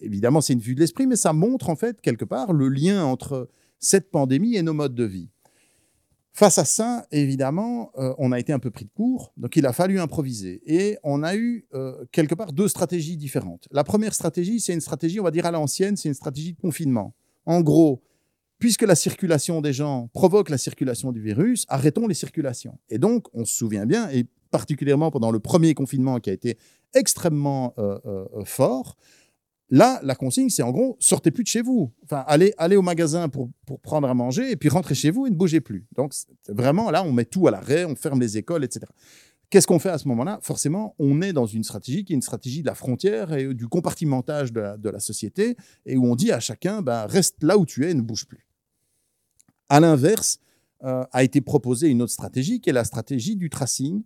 évidemment, c'est une vue de l'esprit, mais ça montre en fait quelque part le lien entre cette pandémie et nos modes de vie. Face à ça, évidemment, euh, on a été un peu pris de court, donc il a fallu improviser. Et on a eu euh, quelque part deux stratégies différentes. La première stratégie, c'est une stratégie, on va dire à l'ancienne, c'est une stratégie de confinement. En gros, puisque la circulation des gens provoque la circulation du virus, arrêtons les circulations. Et donc, on se souvient bien, et particulièrement pendant le premier confinement qui a été extrêmement euh, fort, Là, la consigne, c'est en gros, sortez plus de chez vous. Enfin, allez, allez au magasin pour, pour prendre à manger et puis rentrez chez vous et ne bougez plus. Donc, vraiment, là, on met tout à l'arrêt, on ferme les écoles, etc. Qu'est-ce qu'on fait à ce moment-là? Forcément, on est dans une stratégie qui est une stratégie de la frontière et du compartimentage de la, société et où on dit à chacun, ben, reste là où tu es et ne bouge plus. À l'inverse, euh, a été proposée une autre stratégie qui est la stratégie du tracing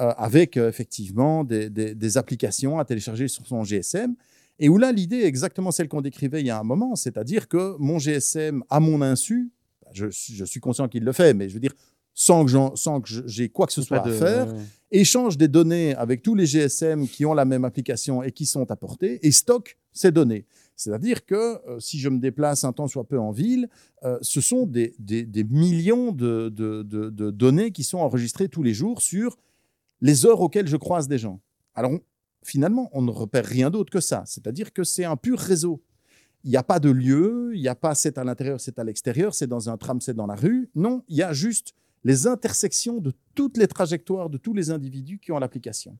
euh, avec euh, effectivement des, des applications à télécharger sur son GSM et où là, l'idée est exactement celle qu'on décrivait il y a un moment, c'est-à-dire que mon GSM, à mon insu, je, suis conscient qu'il le fait, mais je veux dire, sans que j'ai quoi que ce soit à faire, échange des données avec tous les GSM qui ont la même application et qui sont apportés et stocke ces données. C'est-à-dire que euh, si je me déplace un temps soit peu en ville, euh, ce sont des, millions de, de, données qui sont enregistrées tous les jours sur les heures auxquelles je croise des gens. Alors, finalement, on ne repère rien d'autre que ça. C'est-à-dire que c'est un pur réseau. Il n'y a pas de lieu, il n'y a pas c'est à l'intérieur, c'est à l'extérieur, c'est dans un tram, c'est dans la rue. Non, il y a juste les intersections de toutes les trajectoires de tous les individus qui ont l'application.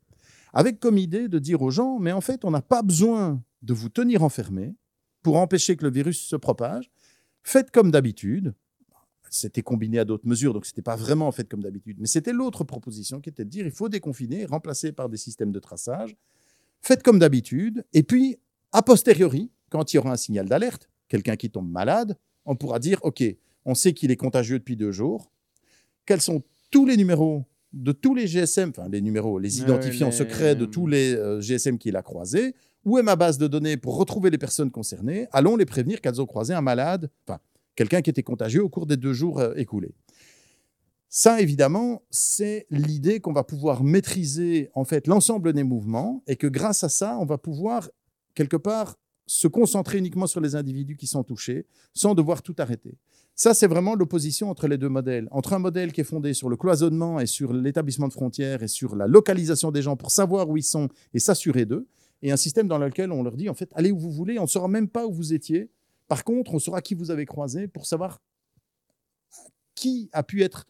Avec comme idée de dire aux gens, mais en fait, on n'a pas besoin de vous tenir enfermés pour empêcher que le virus se propage. Faites comme d'habitude. C'était combiné à d'autres mesures, donc ce n'était pas vraiment fait comme d'habitude. Mais c'était l'autre proposition qui était de dire il faut déconfiner, remplacer par des systèmes de traçage. Faites comme d'habitude, et puis, a posteriori, quand il y aura un signal d'alerte, quelqu'un qui tombe malade, on pourra dire, OK, on sait qu'il est contagieux depuis deux jours, quels sont tous les numéros de tous les GSM, enfin les numéros, les identifiants secrets de tous les euh, GSM qu'il a croisés, où est ma base de données pour retrouver les personnes concernées, allons les prévenir qu'elles ont croisé un malade, enfin quelqu'un qui était contagieux au cours des deux jours euh, écoulés. Ça, évidemment, c'est l'idée qu'on va pouvoir maîtriser en fait l'ensemble des mouvements et que grâce à ça, on va pouvoir quelque part se concentrer uniquement sur les individus qui sont touchés sans devoir tout arrêter. Ça, c'est vraiment l'opposition entre les deux modèles. Entre un modèle qui est fondé sur le cloisonnement et sur l'établissement de frontières et sur la localisation des gens pour savoir où ils sont et s'assurer d'eux, et un système dans lequel on leur dit, en fait, allez où vous voulez, on ne saura même pas où vous étiez. Par contre, on saura qui vous avez croisé pour savoir qui a pu être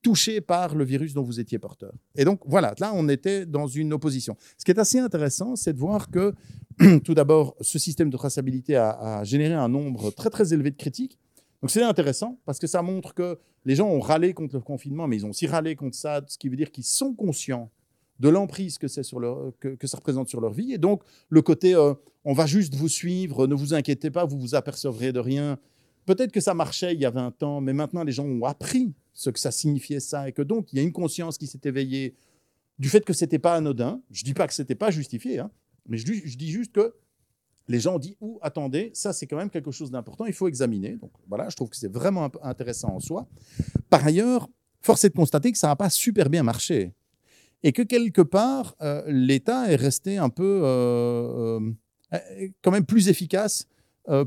touché par le virus dont vous étiez porteur. Et donc, voilà, là, on était dans une opposition. Ce qui est assez intéressant, c'est de voir que, tout d'abord, ce système de traçabilité a, généré un nombre très, très élevé de critiques. Donc, c'est intéressant parce que ça montre que les gens ont râlé contre le confinement, mais ils ont aussi râlé contre ça, ce qui veut dire qu'ils sont conscients de l'emprise que, que, ça représente sur leur vie. Et donc, le côté euh, on va juste vous suivre, ne vous inquiétez pas, vous vous apercevrez de rien. Peut-être que ça marchait il y a 20 ans, mais maintenant les gens ont appris ce que ça signifiait ça, et que donc il y a une conscience qui s'est éveillée du fait que c'était pas anodin. Je dis pas que c'était pas justifié, hein, mais je, dis juste que les gens ont dit ou attendez, ça c'est quand même quelque chose d'important, il faut examiner. Donc voilà, je trouve que c'est vraiment intéressant en soi. Par ailleurs, force est de constater que ça n'a pas super bien marché et que quelque part euh, l'État est resté un peu euh, euh, quand même plus efficace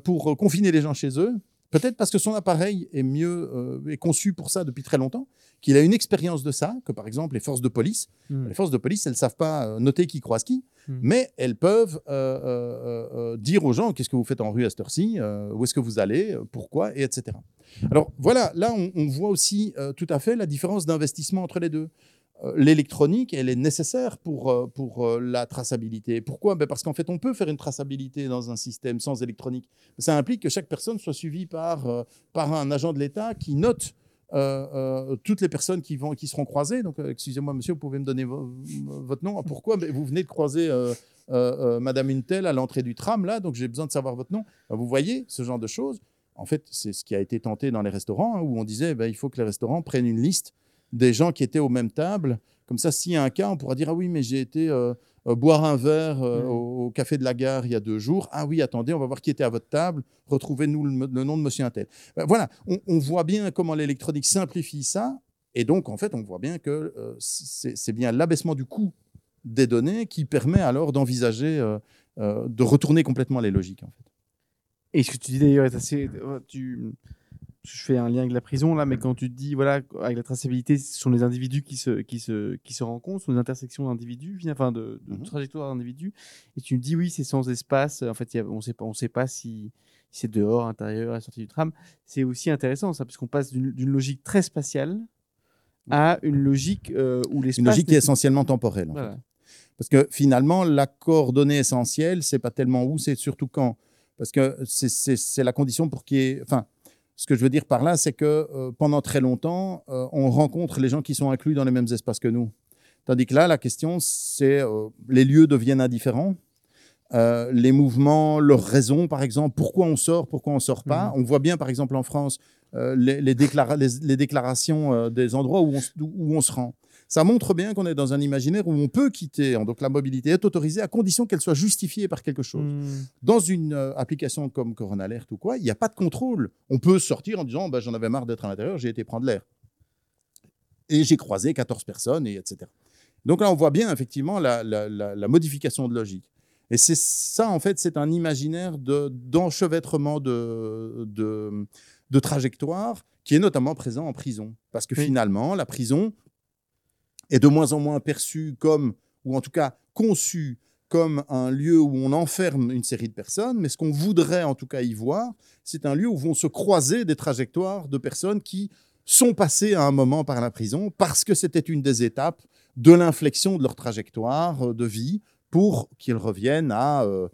pour confiner les gens chez eux Peut-être parce que son appareil est mieux est conçu pour ça depuis très longtemps, qu'il a une expérience de ça, que par exemple les forces de police, hmm. les forces de police, elles ne savent pas noter qui croise qui, hmm. mais elles peuvent dire aux gens qu'est-ce que vous faites en rue à cette heure-ci, où est-ce que vous allez, pourquoi, et etc. Alors voilà, là on, on voit aussi tout à fait la différence d'investissement entre les deux. Euh, l'électronique, elle est nécessaire pour, euh, pour euh, la traçabilité. Pourquoi? Ben Parce qu'en fait, on peut faire une traçabilité dans un système sans électronique. Ça implique que chaque personne soit suivie par, par un agent de l'État qui note toutes les personnes qui, vont, qui seront croisées. Donc, excusez-moi, monsieur, vous pouvez me donner votre nom. Pourquoi? Ben, Vous venez de croiser Madame Intel à l'entrée du tram, là, donc j'ai besoin de savoir votre nom. Ben, vous voyez ce genre de choses. En fait, c'est ce qui a été tenté dans les restaurants, hein, où on disait ben, il faut que les restaurants prennent une liste des gens qui étaient aux mêmes tables. Comme ça, s'il y a un cas, on pourra dire Ah oui, mais j'ai été euh, euh, boire un verre euh, mm. au, café de la gare il y a deux jours. Ah oui, attendez, on va voir qui était à votre table. Retrouvez-nous le, nom de monsieur Intel. Ben, voilà, on, voit bien comment l'électronique simplifie ça. Et donc, en fait, on voit bien que c'est bien l'abaissement du coût des données qui permet alors d'envisager de retourner complètement les logiques, en fait. Et ce que tu dis d'ailleurs est assez. Tu, je fais un lien avec la prison là, mais quand tu te dis voilà, avec la traçabilité, ce sont les individus qui se, qui se, qui se rencontrent, ce sont les intersections d'individus, enfin de, de mhm. trajectoires d'individus, et tu me dis oui, c'est sans espace. En fait, on sait pas, on sait pas si, c'est dehors, intérieur, à la sortie du tram. C'est aussi intéressant ça, parce qu'on passe d'une logique très spatiale à une logique euh, où l'espace. Une logique qui est essentiellement temporelle. En fait. Parce que finalement, la coordonnée essentielle, c'est pas tellement où, c'est surtout quand. Parce que c'est la condition pour qu'il y ait. Enfin, ce que je veux dire par là, c'est que euh, pendant très longtemps, euh, on rencontre les gens qui sont inclus dans les mêmes espaces que nous. Tandis que là, la question, c'est euh, les lieux deviennent indifférents. les mouvements, leurs raisons, par exemple, pourquoi on sort, pourquoi on ne sort pas. Mmh. On voit bien, par exemple, en France, les, les, déclarations des endroits où où on se rend ça montre bien qu'on est dans un imaginaire où on peut quitter. Hein, donc la mobilité est autorisée à condition qu'elle soit justifiée par quelque chose. Hmm. Dans une euh, application comme Corona Alert ou quoi, il n'y a pas de contrôle. On peut sortir en disant bah, j'en avais marre d'être à l'intérieur, j'ai été prendre l'air. Et j'ai croisé 14 personnes, et etc. Donc là, on voit bien effectivement la, modification de logique. Et c'est ça, en fait, c'est un imaginaire d'enchevêtrement de, de, de, trajectoire qui est notamment présent en prison. Parce que finalement, la prison, est de moins en moins perçu comme, ou en tout cas conçu comme un lieu où on enferme une série de personnes, mais ce qu'on voudrait en tout cas y voir, c'est un lieu où vont se croiser des trajectoires de personnes qui sont passées à un moment par la prison parce que c'était une des étapes de l'inflexion de leur trajectoire euh, de vie pour qu'ils reviennent à, euh,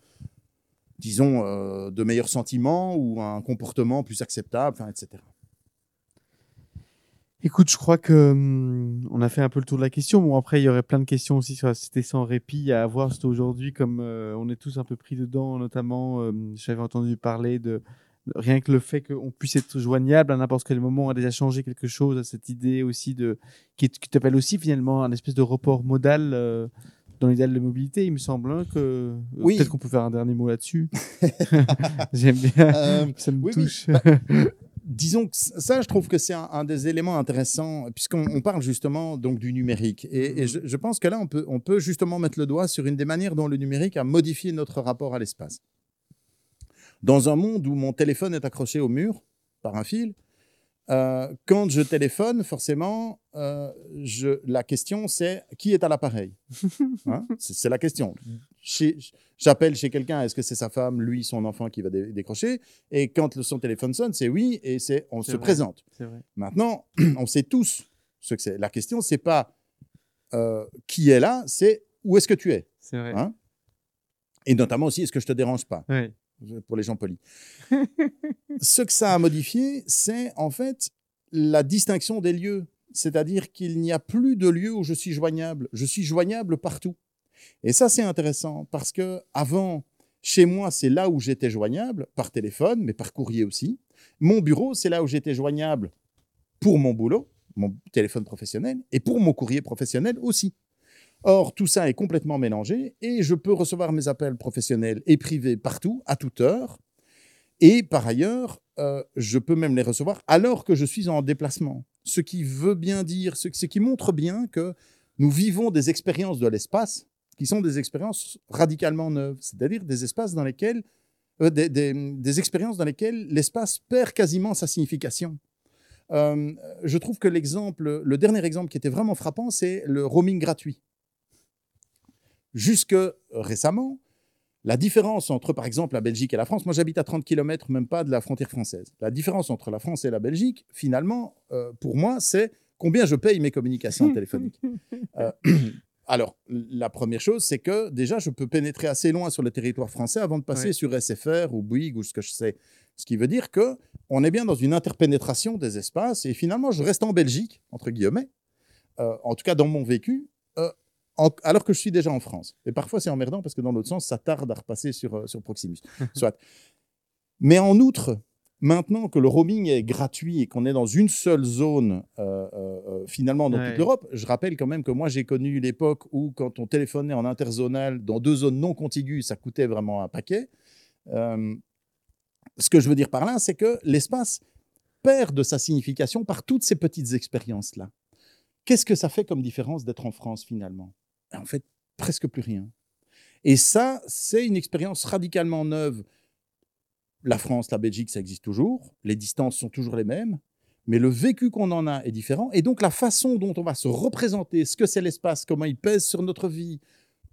disons, euh, de meilleurs sentiments ou un comportement plus acceptable, etc. Écoute, je crois que hum, on a fait un peu le tour de la question. Bon, après, il y aurait plein de questions aussi sur la société sans répit à avoir. aujourd'hui, comme euh, on est tous un peu pris dedans, notamment, euh, j'avais entendu parler de rien que le fait qu'on puisse être joignable à n'importe quel moment a déjà changé quelque chose à cette idée aussi de qui, t'appelle aussi finalement un espèce de report modal euh, dans l'idéal de mobilité. Il me semble hein, que oui. peut-être qu'on peut faire un dernier mot là-dessus. J'aime bien, ça me touche. Bah, disons que ça, je trouve que c'est un, des éléments intéressants, puisqu'on parle justement donc du numérique. Et, mm-hmm. je, pense que là, on peut, on peut justement mettre le doigt sur une des manières dont le numérique a modifié notre rapport à l'espace. Dans un monde où mon téléphone est accroché au mur par un fil, euh, quand je téléphone, forcément, euh, je, la question c'est qui est à l'appareil hein C'est la question. J'appelle chez quelqu'un, est-ce que c'est sa femme, lui, son enfant qui va décrocher? Et quand son téléphone sonne, c'est oui, et c'est on se présente. Maintenant, on sait tous ce que c'est. La question, c'est pas euh, qui est là, c'est où est-ce que tu es? Vrai. Hein? Et notamment aussi, est-ce que je te dérange pas? Oui pour les gens polis. Ce que ça a modifié, c'est en fait la distinction des lieux. C'est-à-dire qu'il n'y a plus de lieu où je suis joignable. Je suis joignable partout. Et ça, c'est intéressant parce que avant, chez moi, c'est là où j'étais joignable, par téléphone, mais par courrier aussi. Mon bureau, c'est là où j'étais joignable pour mon boulot, mon téléphone professionnel, et pour mon courrier professionnel aussi. Or, tout ça est complètement mélangé et je peux recevoir mes appels professionnels et privés partout, à toute heure. Et par ailleurs, euh, je peux même les recevoir alors que je suis en déplacement. Ce qui veut bien dire, ce, qui montre bien que nous vivons des expériences de l'espace qui sont des expériences radicalement neuves, c'est-à-dire des espaces dans lesquels, euh, des, expériences dans lesquelles l'espace perd quasiment sa signification. Euh, je trouve que l'exemple, le dernier exemple qui était vraiment frappant, c'est le roaming gratuit jusque récemment, la différence entre, par exemple, la Belgique et la France, moi j'habite à 30 km, même pas de la frontière française. La différence entre la France et la Belgique, finalement, euh, pour moi, c'est combien je paye mes communications téléphoniques. Euh, alors, la première chose, c'est que déjà, je peux pénétrer assez loin sur le territoire français avant de passer sur SFR ou Bouygues ou ce que je sais. Ce qui veut dire que on est bien dans une interpénétration des espaces et finalement, je reste en Belgique, entre guillemets, euh, en tout cas dans mon vécu, alors que je suis déjà en France. Et parfois, c'est emmerdant parce que dans l'autre sens, ça tarde à repasser sur, euh, sur Proximus. Soit. Mais en outre, maintenant que le roaming est gratuit et qu'on est dans une seule zone, euh, euh, finalement, dans toute l'Europe, je rappelle quand même que moi, j'ai connu l'époque où, quand on téléphonait en interzonal dans deux zones non contiguës, ça coûtait vraiment un paquet. ce que je veux dire par là, c'est que l'espace perd de sa signification par toutes ces petites expériences-là. Qu'est-ce que ça fait comme différence d'être en France finalement? En fait, presque plus rien. Et ça, c'est une expérience radicalement neuve. La France, la Belgique, ça existe toujours. Les distances sont toujours les mêmes. Mais le vécu qu'on en a est différent. Et donc, la façon dont on va se représenter, ce que c'est l'espace, comment il pèse sur notre vie,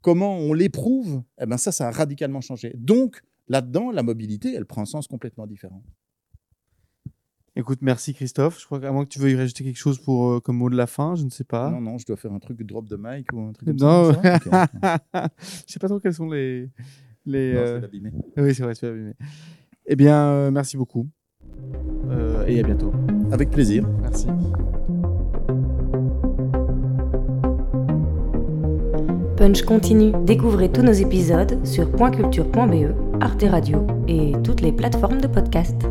comment on l'éprouve, eh ben ça, ça a radicalement changé. Donc, là-dedans, la mobilité, elle prend un sens complètement différent. Écoute, merci Christophe. Je crois qu'à moins que tu veuilles rajouter quelque chose pour, euh, comme mot de la fin, je ne sais pas. Non, non, je dois faire un truc drop de mic ou un truc comme non, ça. je sais pas trop quels sont les. les Non, euh, c'est. Oui, c'est vrai, c'est abîmé. Eh bien, euh, merci beaucoup. Euh, et à bientôt. Avec plaisir. Merci. Punch continue. Découvrez tous nos épisodes sur pointculture.be, Arte Radio et toutes les plateformes de podcast.